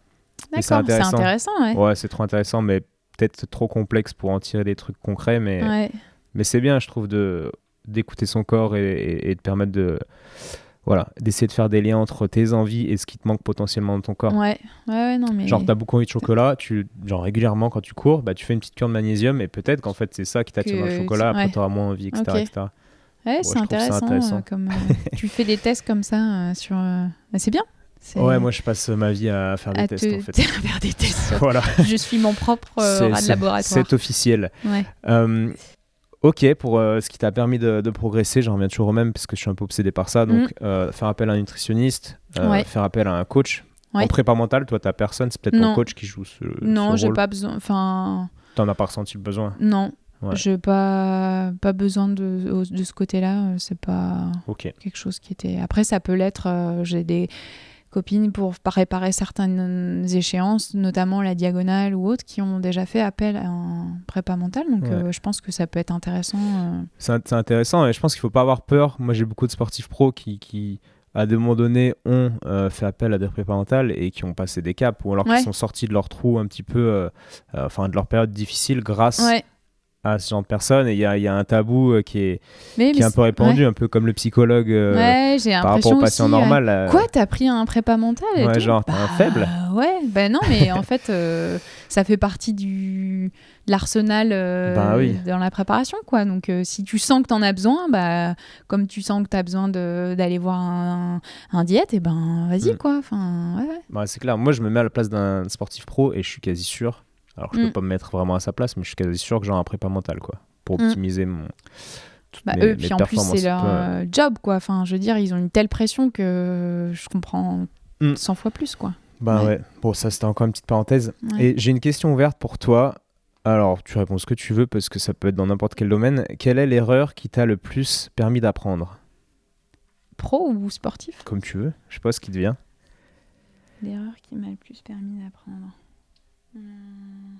[SPEAKER 1] D'accord, c'est
[SPEAKER 2] intéressant.
[SPEAKER 1] intéressant. ouais.
[SPEAKER 2] Ouais, c'est trop intéressant, mais peut-être trop complexe pour en tirer des trucs concrets. Mais,
[SPEAKER 1] Ouais.
[SPEAKER 2] mais c'est bien, je trouve, de d'écouter son corps et, et- et de permettre de voilà d'essayer de faire des liens entre tes envies et ce qui te manque potentiellement dans ton corps.
[SPEAKER 1] Ouais. ouais, ouais, non mais.
[SPEAKER 2] Genre, t'as beaucoup envie de chocolat, tu, genre régulièrement quand tu cours, bah, tu fais une petite cure de magnésium et peut-être qu'en fait c'est ça qui t'attire dans le chocolat, après
[SPEAKER 1] ouais.
[SPEAKER 2] t'auras moins envie, etc. Etc.
[SPEAKER 1] Ouais, c'est
[SPEAKER 2] ça
[SPEAKER 1] intéressant.
[SPEAKER 2] intéressant.
[SPEAKER 1] euh, comme euh, tu fais des tests comme ça euh, sur. euh, bah, c'est bien.
[SPEAKER 2] Ouais, moi je passe ma vie à faire des
[SPEAKER 1] à
[SPEAKER 2] tests
[SPEAKER 1] te-
[SPEAKER 2] en fait.
[SPEAKER 1] à faire des tests.
[SPEAKER 2] voilà,
[SPEAKER 1] Je suis mon propre euh, rat de laboratoire.
[SPEAKER 2] c'est officiel.
[SPEAKER 1] Ouais.
[SPEAKER 2] Euh, ok, pour euh, ce qui t'a permis de, de progresser, j'en reviens toujours au même parce que je suis un peu obsédé par ça. Donc, euh, faire appel à un nutritionniste, euh,
[SPEAKER 1] Mm. Ouais.
[SPEAKER 2] faire appel à un coach. En
[SPEAKER 1] Ouais.
[SPEAKER 2] prépa mentale, toi, t'as personne, c'est peut-être ton coach qui joue ce,
[SPEAKER 1] Non, j'ai pas besoin. Enfin,
[SPEAKER 2] T'en as pas ressenti le besoin?
[SPEAKER 1] non.
[SPEAKER 2] Ouais.
[SPEAKER 1] J'ai pas, pas besoin de, de ce côté-là. C'est pas quelque chose qui était. Après, ça peut l'être. J'ai des copines pour préparer certaines échéances, notamment la diagonale ou autres, qui ont déjà fait appel à un prépa mental. Donc,
[SPEAKER 2] Ouais.
[SPEAKER 1] euh, je pense que ça peut être intéressant. euh.
[SPEAKER 2] C'est int- c'est intéressant et je pense qu'il faut pas avoir peur. Moi, j'ai beaucoup de sportifs pros qui, qui à des moments donnés, ont euh, fait appel à des prépas mentales et qui ont passé des caps ou alors
[SPEAKER 1] Ouais.
[SPEAKER 2] qui sont sortis de leur trou un petit peu, enfin de leur période difficile grâce
[SPEAKER 1] Ouais.
[SPEAKER 2] À ce genre de personnes. Et il y a, il y a un tabou euh, qui est,
[SPEAKER 1] Mais,
[SPEAKER 2] qui est un peu répandu, un peu comme le psychologue euh,
[SPEAKER 1] Ouais,
[SPEAKER 2] par rapport au patient
[SPEAKER 1] aussi, ouais.
[SPEAKER 2] normal. euh,
[SPEAKER 1] Quoi, t'as pris un prépa mental et
[SPEAKER 2] Ouais,
[SPEAKER 1] tout
[SPEAKER 2] genre, t'es un
[SPEAKER 1] Bah,
[SPEAKER 2] faible.
[SPEAKER 1] Ouais, ben non, mais en fait, euh, ça fait partie du de l'arsenal
[SPEAKER 2] Bah oui.
[SPEAKER 1] dans la préparation, quoi. Donc, si tu sens que t'en as besoin, bah, comme tu sens que t'as besoin d'aller voir un, un diète, et ben, vas-y,
[SPEAKER 2] Mm.
[SPEAKER 1] quoi. Enfin, ouais,
[SPEAKER 2] c'est clair. Moi, je me mets à la place d'un sportif pro et je suis quasi sûr. Alors, je
[SPEAKER 1] Mm.
[SPEAKER 2] peux pas me mettre vraiment à sa place, mais je suis quasi sûr que j'ai un prépa mental, quoi, pour
[SPEAKER 1] Mm.
[SPEAKER 2] optimiser mon. toutes
[SPEAKER 1] Bah,
[SPEAKER 2] mes-
[SPEAKER 1] eux,
[SPEAKER 2] mes
[SPEAKER 1] puis en plus, c'est leur euh, job, quoi. Enfin, je veux dire, ils ont une telle pression que je comprends
[SPEAKER 2] Mm.
[SPEAKER 1] 100 fois plus, quoi.
[SPEAKER 2] Bah
[SPEAKER 1] Ouais.
[SPEAKER 2] ouais. Bon, ça c'était encore une petite parenthèse.
[SPEAKER 1] Ouais.
[SPEAKER 2] Et j'ai une question ouverte pour toi. Alors, tu réponds ce que tu veux parce que ça peut être dans n'importe quel domaine. Quelle est l'erreur qui t'a le plus permis d'apprendre?
[SPEAKER 1] Pro ou sportif?
[SPEAKER 2] Comme tu veux. Je sais pas ce qui te vient.
[SPEAKER 1] L'erreur qui m'a le plus permis d'apprendre. Hmm.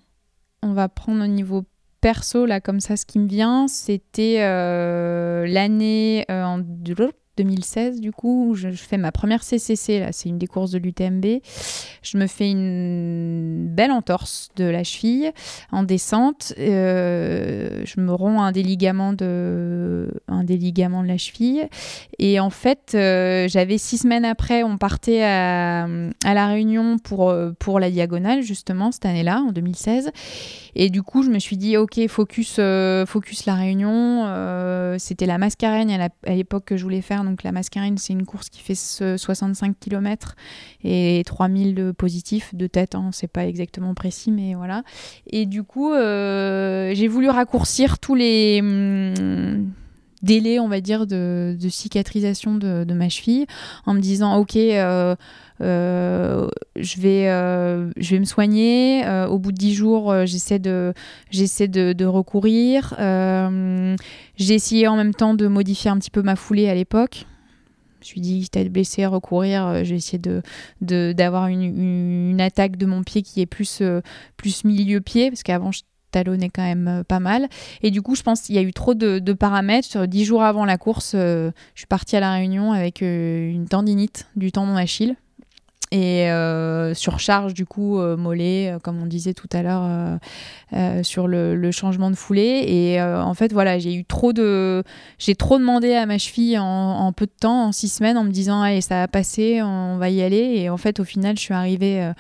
[SPEAKER 1] On va prendre au niveau perso, là, comme ça, ce qui me vient, c'était euh, l'année euh, en 2016 du coup, je, je fais ma première CCC, là, c'est une des courses de l'UTMB. Je me fais une belle entorse de la cheville en descente. Euh, je me romps un des ligaments de, un de la cheville. Et en fait, euh, j'avais six semaines après, on partait à, La Réunion pour, euh, pour la diagonale, justement, cette année-là, en 2016. Et du coup, je me suis dit, ok, focus, focus La Réunion. C'était la la- à l'époque que je voulais faire. Donc la Mascareigne, c'est une course qui fait ce 65 km et 3000 de positifs de tête. Hein, c'est pas exactement précis, mais voilà. Et du coup, euh, j'ai voulu raccourcir tous les hum, délais, on va dire, de, cicatrisation de, ma cheville en me disant, ok. euh, euh, je vais, je vais me soigner. Au bout de 10 jours, j'essaie de, j'essaie de, de recourir. J'ai essayé en même temps de modifier un petit peu ma foulée à l'époque. Je me suis dit, quitte à être blessé, à recourir, euh, je vais essayer de, d'avoir une, une, attaque de mon pied qui est plus, euh, plus milieu-pied, parce qu'avant, je talonnais quand même euh, pas mal. Et du coup, je pense qu'il y a eu trop de, de paramètres. Dix jours avant la course, je suis partie à La Réunion avec une tendinite du tendon d'Achille et euh, surcharge du coup euh, mollet, euh, comme on disait tout à l'heure euh, sur le, changement de foulée. Et en fait, voilà, j'ai eu trop de, j'ai trop demandé à ma cheville en, peu de temps, en six semaines, en me disant allez, ça va passer, on va y aller. Et en fait, au final, je suis arrivée.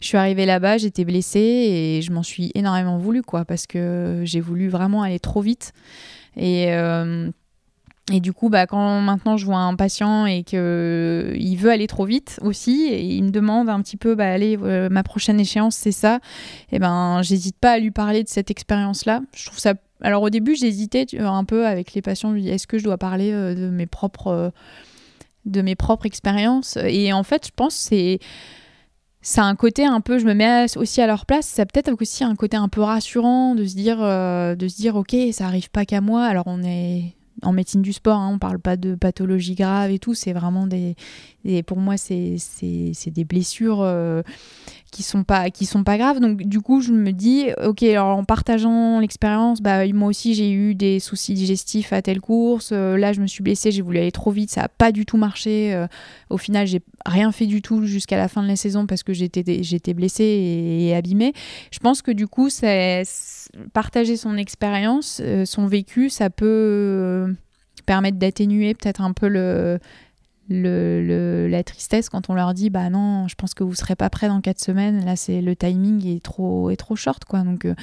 [SPEAKER 1] je suis arrivée là-bas, j'étais blessée et je m'en suis énormément voulu, quoi, parce que j'ai voulu vraiment aller trop vite. Et, et du coup, bah, quand maintenant je vois un patient et qu'il veut aller trop vite aussi, et il me demande un petit peu, bah, allez, euh, ma prochaine échéance, c'est ça, et ben, j'hésite pas à lui parler de cette expérience-là. Je trouve ça. Alors au début, j'hésitais vois, un peu avec les patients. Je me dis, est-ce que je dois parler euh, de mes propres, euh, de mes propres expériences? Et en fait, je pense que c'est ça a un côté un peu, je me mets aussi à leur place, ça peut-être aussi un côté un peu rassurant de se dire, euh, de se dire, ok, ça arrive pas qu'à moi. Alors on est en médecine du sport, hein, on parle pas de pathologie grave et tout, c'est vraiment des, des- pour moi c'est des blessures euh, qui sont pas qui sont pas graves. Donc du coup je me dis, ok, alors en partageant l'expérience, bah moi aussi j'ai eu des soucis digestifs à telle course. Euh, là je me suis blessée, j'ai voulu aller trop vite, ça a pas du tout marché. Euh, au final j'ai rien fait du tout jusqu'à la fin de la saison parce que j'étais j'étais blessée et, abîmée. Je pense que du coup, c'est partager son expérience, euh, son vécu, ça peut permettre d'atténuer peut-être un peu le, le, la tristesse quand on leur dit bah non, je pense que vous serez pas prêt dans quatre semaines. Là, c'est le timing est trop est trop short quoi. Donc euh,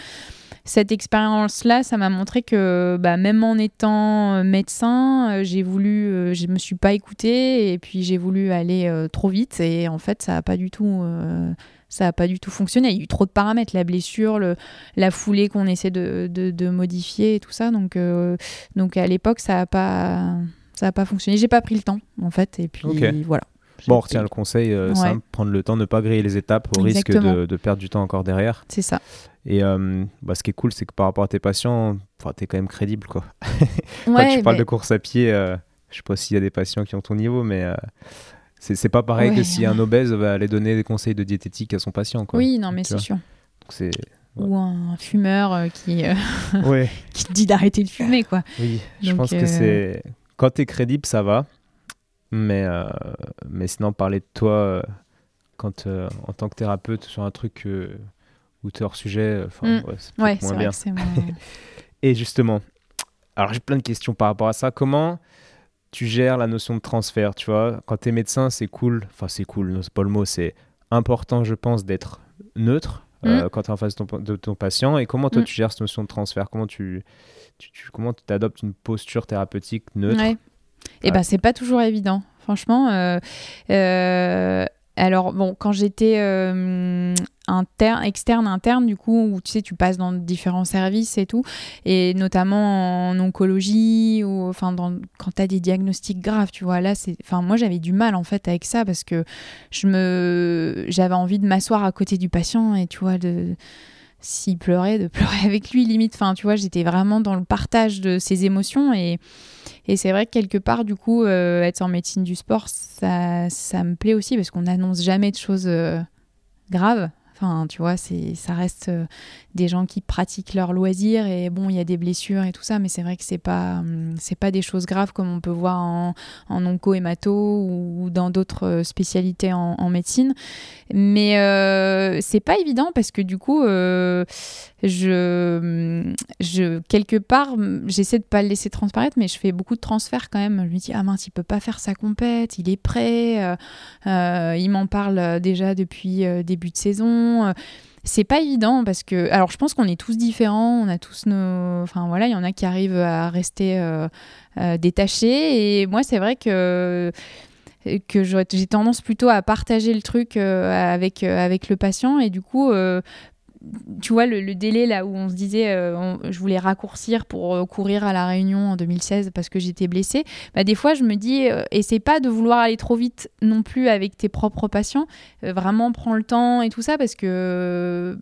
[SPEAKER 1] cette expérience-là, ça m'a montré que bah, même en étant euh, médecin, euh, j'ai voulu, je me suis pas écoutée et puis j'ai voulu aller trop vite et en fait, ça a pas du tout, ça a pas du tout fonctionné. Il y a eu trop de paramètres, la blessure, le, la foulée qu'on essaie de, de, modifier et tout ça. Donc, donc à l'époque, ça a pas, ça a pas fonctionné. J'ai pas pris le temps en fait et puis voilà.
[SPEAKER 2] Bon, on retient le conseil euh,
[SPEAKER 1] Ouais.
[SPEAKER 2] simple, prendre le temps, ne pas griller les étapes au risque de, de perdre du temps encore derrière.
[SPEAKER 1] C'est ça.
[SPEAKER 2] Et euh, bah, ce qui est cool, c'est que par rapport à tes patients, tu es quand même crédible. Quoi. Quand
[SPEAKER 1] Ouais,
[SPEAKER 2] tu parles de course à pied, euh, je sais pas s'il y a des patients qui ont ton niveau, mais euh, c'est pas pareil que si un obèse va aller donner des conseils de diététique à son patient. Quoi.
[SPEAKER 1] Oui, non, mais c'est sûr. Ou un fumeur euh, qui, euh,
[SPEAKER 2] ouais.
[SPEAKER 1] qui te dit d'arrêter de fumer, quoi.
[SPEAKER 2] Oui, je pense
[SPEAKER 1] euh,
[SPEAKER 2] que c'est. Quand t'es crédible, ça va. Mais, euh, mais sinon, parler de toi euh, quand, euh, en tant que thérapeute sur un truc où t'es hors sujet,
[SPEAKER 1] Mm.
[SPEAKER 2] ouais, c'est
[SPEAKER 1] Ouais,
[SPEAKER 2] moins bien.
[SPEAKER 1] moins...
[SPEAKER 2] Et justement, alors j'ai plein de questions par rapport à ça. Comment tu gères la notion de transfert Tu vois, quand t'es médecin, c'est cool. Enfin, c'est cool, c'est pas le mot. C'est important, je pense, d'être neutre euh, quand t'es en face de ton, de ton patient. Et comment toi,
[SPEAKER 1] Mm.
[SPEAKER 2] tu gères cette notion de transfert? Comment tu, tu, tu- comment tu adoptes une posture thérapeutique neutre?
[SPEAKER 1] Ouais. Et
[SPEAKER 2] Ouais.
[SPEAKER 1] ben c'est pas toujours évident, franchement. euh, euh, alors bon, quand j'étais euh, externe, interne, du coup, où tu sais, tu passes dans différents services et tout, et notamment en oncologie ou enfin dans, quand tu as des diagnostics graves, tu vois, là, c'est, enfin moi j'avais du mal en fait avec ça parce que je me, j'avais envie de m'asseoir à côté du patient et tu vois de s'il pleurait, de pleurer avec lui limite. Enfin, tu vois, j'étais vraiment dans le partage de ses émotions et et c'est vrai que quelque part, du coup, euh, être en médecine du sport, ça, ça me plaît aussi parce qu'on n'annonce jamais de choses euh, graves. Enfin, tu vois, c'est, ça reste euh, des gens qui pratiquent leur loisir et bon, il y a des blessures et tout ça, mais c'est vrai que c'est pas, hum, c'est pas des choses graves comme on peut voir en, en onco-hémato ou dans d'autres euh, spécialités en, médecine. Mais euh, c'est pas évident parce que du coup, euh, je, je, quelque part, j'essaie de pas le laisser transparaître, mais je fais beaucoup de transferts quand même. Je me dis, ah mince, il peut pas faire sa compète, il est prêt, euh, euh, il m'en parle euh, déjà depuis début de saison. C'est pas évident parce que, alors je pense qu'on est tous différents, on a tous nos. Enfin voilà, il y en a qui arrivent à rester détachés. Et moi, c'est vrai que que j'ai tendance plutôt à partager le truc avec, avec le patient et du coup tu vois le, le délai là où on se disait euh, on- je voulais raccourcir pour euh, courir à la Réunion en 2016 parce que j'étais blessée bah, des fois je me dis euh, essaie pas de vouloir aller trop vite non plus avec tes propres patients vraiment prends le temps et tout ça parce que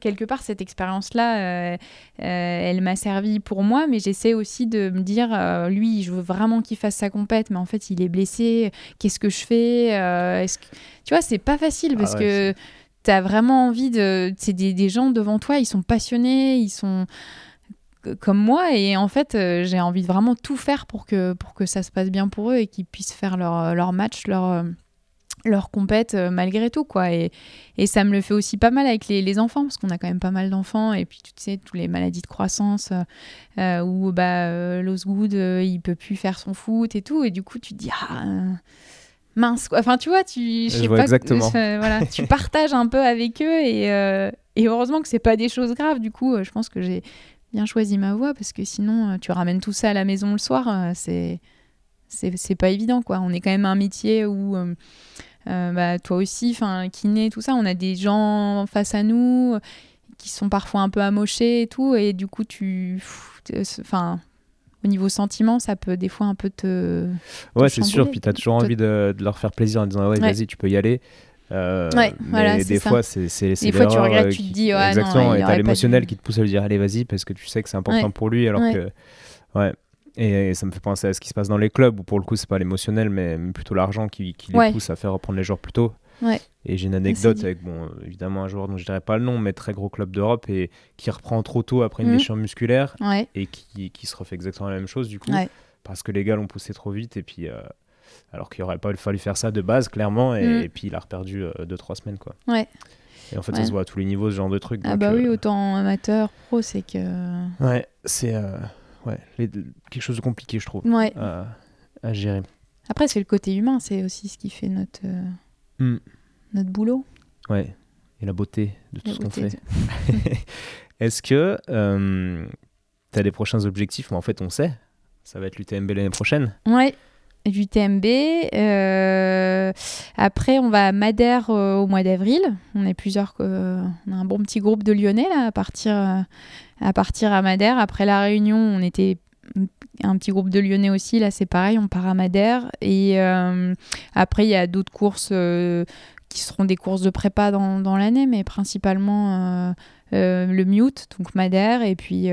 [SPEAKER 1] quelque part cette expérience là elle m'a servi pour moi mais j'essaie aussi de me dire lui je veux vraiment qu'il fasse sa compète mais en fait il est blessé. Qu'est-ce que je fais est-ce que... tu vois c'est pas facile parce
[SPEAKER 2] Ah ouais,
[SPEAKER 1] que tu vraiment envie de c'est des, gens devant toi ils sont passionnés ils sont comme moi et en fait euh, j'ai envie de vraiment tout faire pour que pour que ça se passe bien pour eux et qu'ils puissent faire leur leur match leur euh, leur compète euh, malgré tout quoi. Et, et ça me le fait aussi pas mal avec les, enfants parce qu'on a quand même pas mal d'enfants et puis tu sais tous les maladies de croissance euh, euh, où bah euh, l'Osgood euh, il peut plus faire son foot et tout et du coup tu te dis ah euh, mince quoi. Enfin tu vois tu je
[SPEAKER 2] Je
[SPEAKER 1] sais
[SPEAKER 2] vois
[SPEAKER 1] pas
[SPEAKER 2] exactement.
[SPEAKER 1] euh, voilà tu partages un peu avec eux et, euh, et heureusement que c'est pas des choses graves. Du coup euh, je pense que j'ai bien choisi ma voie parce que sinon euh, tu ramènes tout ça à la maison le soir c'est c'est pas évident quoi. On est quand même un métier où bah, toi aussi enfin kiné tout ça on a des gens face à nous qui sont parfois un peu amochés et tout. Et du coup tu enfin au niveau sentiment ça peut des fois un peu te
[SPEAKER 2] Ouais, c'est sûr. Puis t'as toujours
[SPEAKER 1] Te-
[SPEAKER 2] envie de, de leur faire plaisir en disant ouais,
[SPEAKER 1] Ouais.
[SPEAKER 2] vas-y, tu peux y aller. Euh,
[SPEAKER 1] Ouais,
[SPEAKER 2] mais
[SPEAKER 1] voilà,
[SPEAKER 2] des fois, c'est
[SPEAKER 1] Des fois, tu regrettes,
[SPEAKER 2] euh,
[SPEAKER 1] tu te dis, ouais, non,
[SPEAKER 2] exactement.
[SPEAKER 1] il
[SPEAKER 2] et t'as l'émotionnel qui te pousse à lui dire allez, vas-y, parce que tu sais que c'est important pour lui. Alors que, ouais. Et, ça me fait penser à ce qui se passe dans les clubs où pour le coup, c'est pas l'émotionnel, mais plutôt l'argent qui, qui les pousse à faire reprendre les joueurs plus tôt.
[SPEAKER 1] Ouais.
[SPEAKER 2] Et j'ai une anecdote
[SPEAKER 1] dit.
[SPEAKER 2] avec, bon, euh, évidemment, un joueur dont je dirais pas le nom, mais très gros club d'Europe et qui reprend trop tôt après une
[SPEAKER 1] Mhm.
[SPEAKER 2] blessure musculaire
[SPEAKER 1] ouais
[SPEAKER 2] et qui, qui se refait exactement la même chose du coup
[SPEAKER 1] Ouais.
[SPEAKER 2] parce que les gars l'ont poussé trop vite et puis euh, alors qu'il aurait pas fallu faire ça de base clairement et,
[SPEAKER 1] Mm.
[SPEAKER 2] et puis il a reperdu 2-3 semaines quoi
[SPEAKER 1] Ouais.
[SPEAKER 2] et en fait ça se voit à tous les niveaux ce genre de truc
[SPEAKER 1] ah bah oui
[SPEAKER 2] euh,
[SPEAKER 1] autant amateur pro c'est que
[SPEAKER 2] ouais c'est euh, ouais, les- quelque chose de compliqué je trouve à, gérer
[SPEAKER 1] après c'est le côté humain c'est aussi ce qui fait notre euh,
[SPEAKER 2] Mm.
[SPEAKER 1] notre boulot
[SPEAKER 2] ouais et la beauté de tout
[SPEAKER 1] La
[SPEAKER 2] ce qu'on fait est-ce que tu as des prochains objectifs? Mais en fait on sait ça va être l'UTMB l'année prochaine
[SPEAKER 1] Ouais, du TMB. euh, après, on va à Madère euh, au mois d'avril. On est plusieurs, euh, on a un bon petit groupe de Lyonnais là, à partir, euh, à partir à Madère. Après la Réunion, on était un petit groupe de Lyonnais aussi. Là, c'est pareil, on part à Madère. Et euh, après, il y a d'autres courses euh, qui seront des courses de prépa dans, dans l'année, mais principalement euh, euh, le Mute, donc Madère, et puis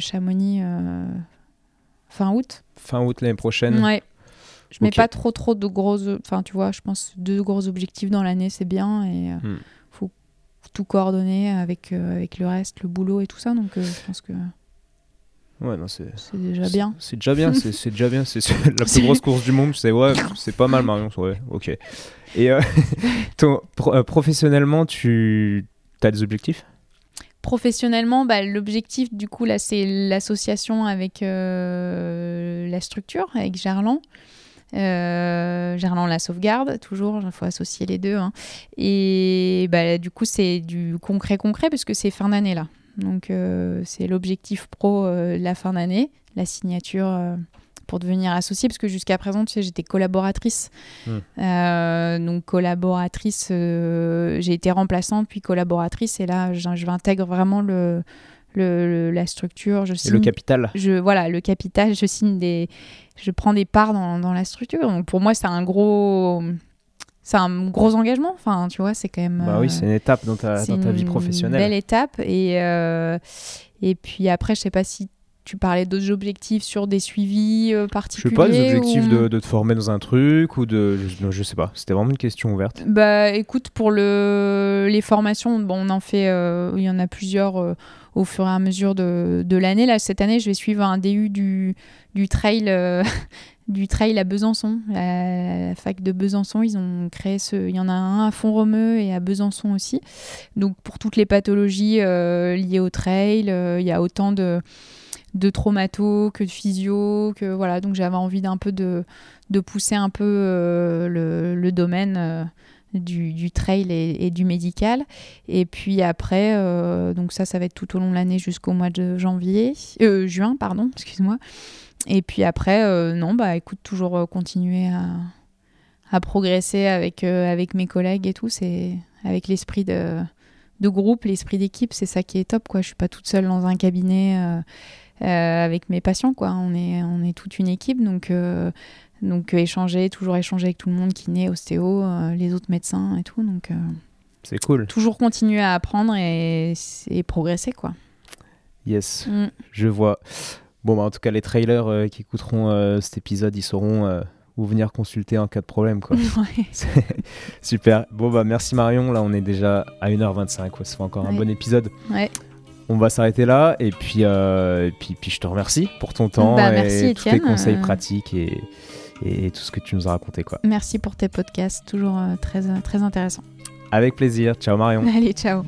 [SPEAKER 1] Chamonix fin août.
[SPEAKER 2] fin août l'année prochaine
[SPEAKER 1] Ouais. Je mets pas trop trop de gros. Enfin, tu vois, je pense deux gros objectifs dans l'année, c'est bien. Et
[SPEAKER 2] Hmm.
[SPEAKER 1] faut tout coordonner avec, avec le reste, le boulot et tout ça. Donc, je pense que
[SPEAKER 2] ouais non c'est
[SPEAKER 1] déjà bien.
[SPEAKER 2] C'est déjà bien, c'est déjà bien. C'est la plus grosse course du monde. C'est ouais, c'est pas mal, Marion. Ouais, ok. Et euh, ton- pro- euh, professionnellement, tu as des objectifs?
[SPEAKER 1] Professionnellement, bah, l'objectif, du coup, là, c'est l'association avec euh, la structure, avec Gerland. Euh, Gerland la sauvegarde, toujours, il faut associer les deux. hein. Et bah, du coup, c'est du concret concret parce que c'est fin d'année là. Donc euh, c'est l'objectif pro euh, de la fin d'année, la signature euh, pour devenir associée, parce que jusqu'à présent, tu sais, j'étais collaboratrice.
[SPEAKER 2] Hmm.
[SPEAKER 1] Euh, donc collaboratrice, euh, j'ai été remplaçante puis collaboratrice, et là, je, m'intègre vraiment le, le- le- la structure. Je
[SPEAKER 2] Et
[SPEAKER 1] signe
[SPEAKER 2] le capital
[SPEAKER 1] je voilà le capital je signe des je prends des parts dans, dans la structure donc pour moi c'est un gros c'est un gros engagement enfin tu vois c'est quand même
[SPEAKER 2] Bah oui,
[SPEAKER 1] euh,
[SPEAKER 2] c'est une étape dans ta, dans ta vie
[SPEAKER 1] une
[SPEAKER 2] professionnelle.
[SPEAKER 1] belle étape et euh, et puis après je sais pas si tu parlais d'autres objectifs sur des suivis euh,
[SPEAKER 2] Je
[SPEAKER 1] particuliers
[SPEAKER 2] sais pas, des objectifs
[SPEAKER 1] ou-
[SPEAKER 2] de, de te former dans un truc ou de. Je, je sais pas, c'était vraiment une question ouverte.
[SPEAKER 1] Bah écoute, pour le... les formations, bon, on en fait, euh, il y en a plusieurs au fur et à mesure de, de l'année. Là, cette année, je vais suivre un DU du, du trail. Du trail à Besançon, la, fac de Besançon, ils ont créé ce, il y en a un à Font-Romeu et à Besançon aussi. Donc pour toutes les pathologies euh, liées au trail, euh, il y a autant de, de traumato que de physio, que voilà. Donc j'avais envie d'un peu de, de pousser un peu euh, le, le domaine du, du trail et, du médical. Et puis après, donc ça, ça va être tout au long de l'année jusqu'au mois de janvier, juin, pardon, excuse-moi. Et puis après, euh, non, bah écoute, toujours euh, continuer à, à progresser avec, euh, avec mes collègues et tout. C'est avec l'esprit de, de groupe, l'esprit d'équipe, c'est ça qui est top, quoi. Je suis pas toute seule dans un cabinet. euh, avec mes patients quoi on est on est toute une équipe donc donc échanger toujours échanger avec tout le monde kiné ostéo les autres médecins et tout donc
[SPEAKER 2] C'est cool.
[SPEAKER 1] toujours continuer à apprendre et, et progresser quoi
[SPEAKER 2] Yes,
[SPEAKER 1] Mm.
[SPEAKER 2] je vois. Bon, bah, en tout cas, les trailers euh, qui écouteront euh, cet épisode, ils sauront euh, où venir consulter en cas de problème. Quoi.
[SPEAKER 1] Ouais.
[SPEAKER 2] Super. Bon, bah, merci Marion. Là, on est déjà à 1h25. quoi. Ça fait encore un
[SPEAKER 1] Ouais.
[SPEAKER 2] bon épisode.
[SPEAKER 1] Ouais.
[SPEAKER 2] On va s'arrêter là. Et puis, et puis, puis, je te remercie pour ton temps
[SPEAKER 1] Bah,
[SPEAKER 2] et
[SPEAKER 1] merci,
[SPEAKER 2] tous tes
[SPEAKER 1] Étienne.
[SPEAKER 2] conseils pratiques et, et tout ce que tu nous as raconté. Quoi.
[SPEAKER 1] merci pour tes podcasts toujours très très intéressant
[SPEAKER 2] Avec plaisir. Ciao Marion.
[SPEAKER 1] allez ciao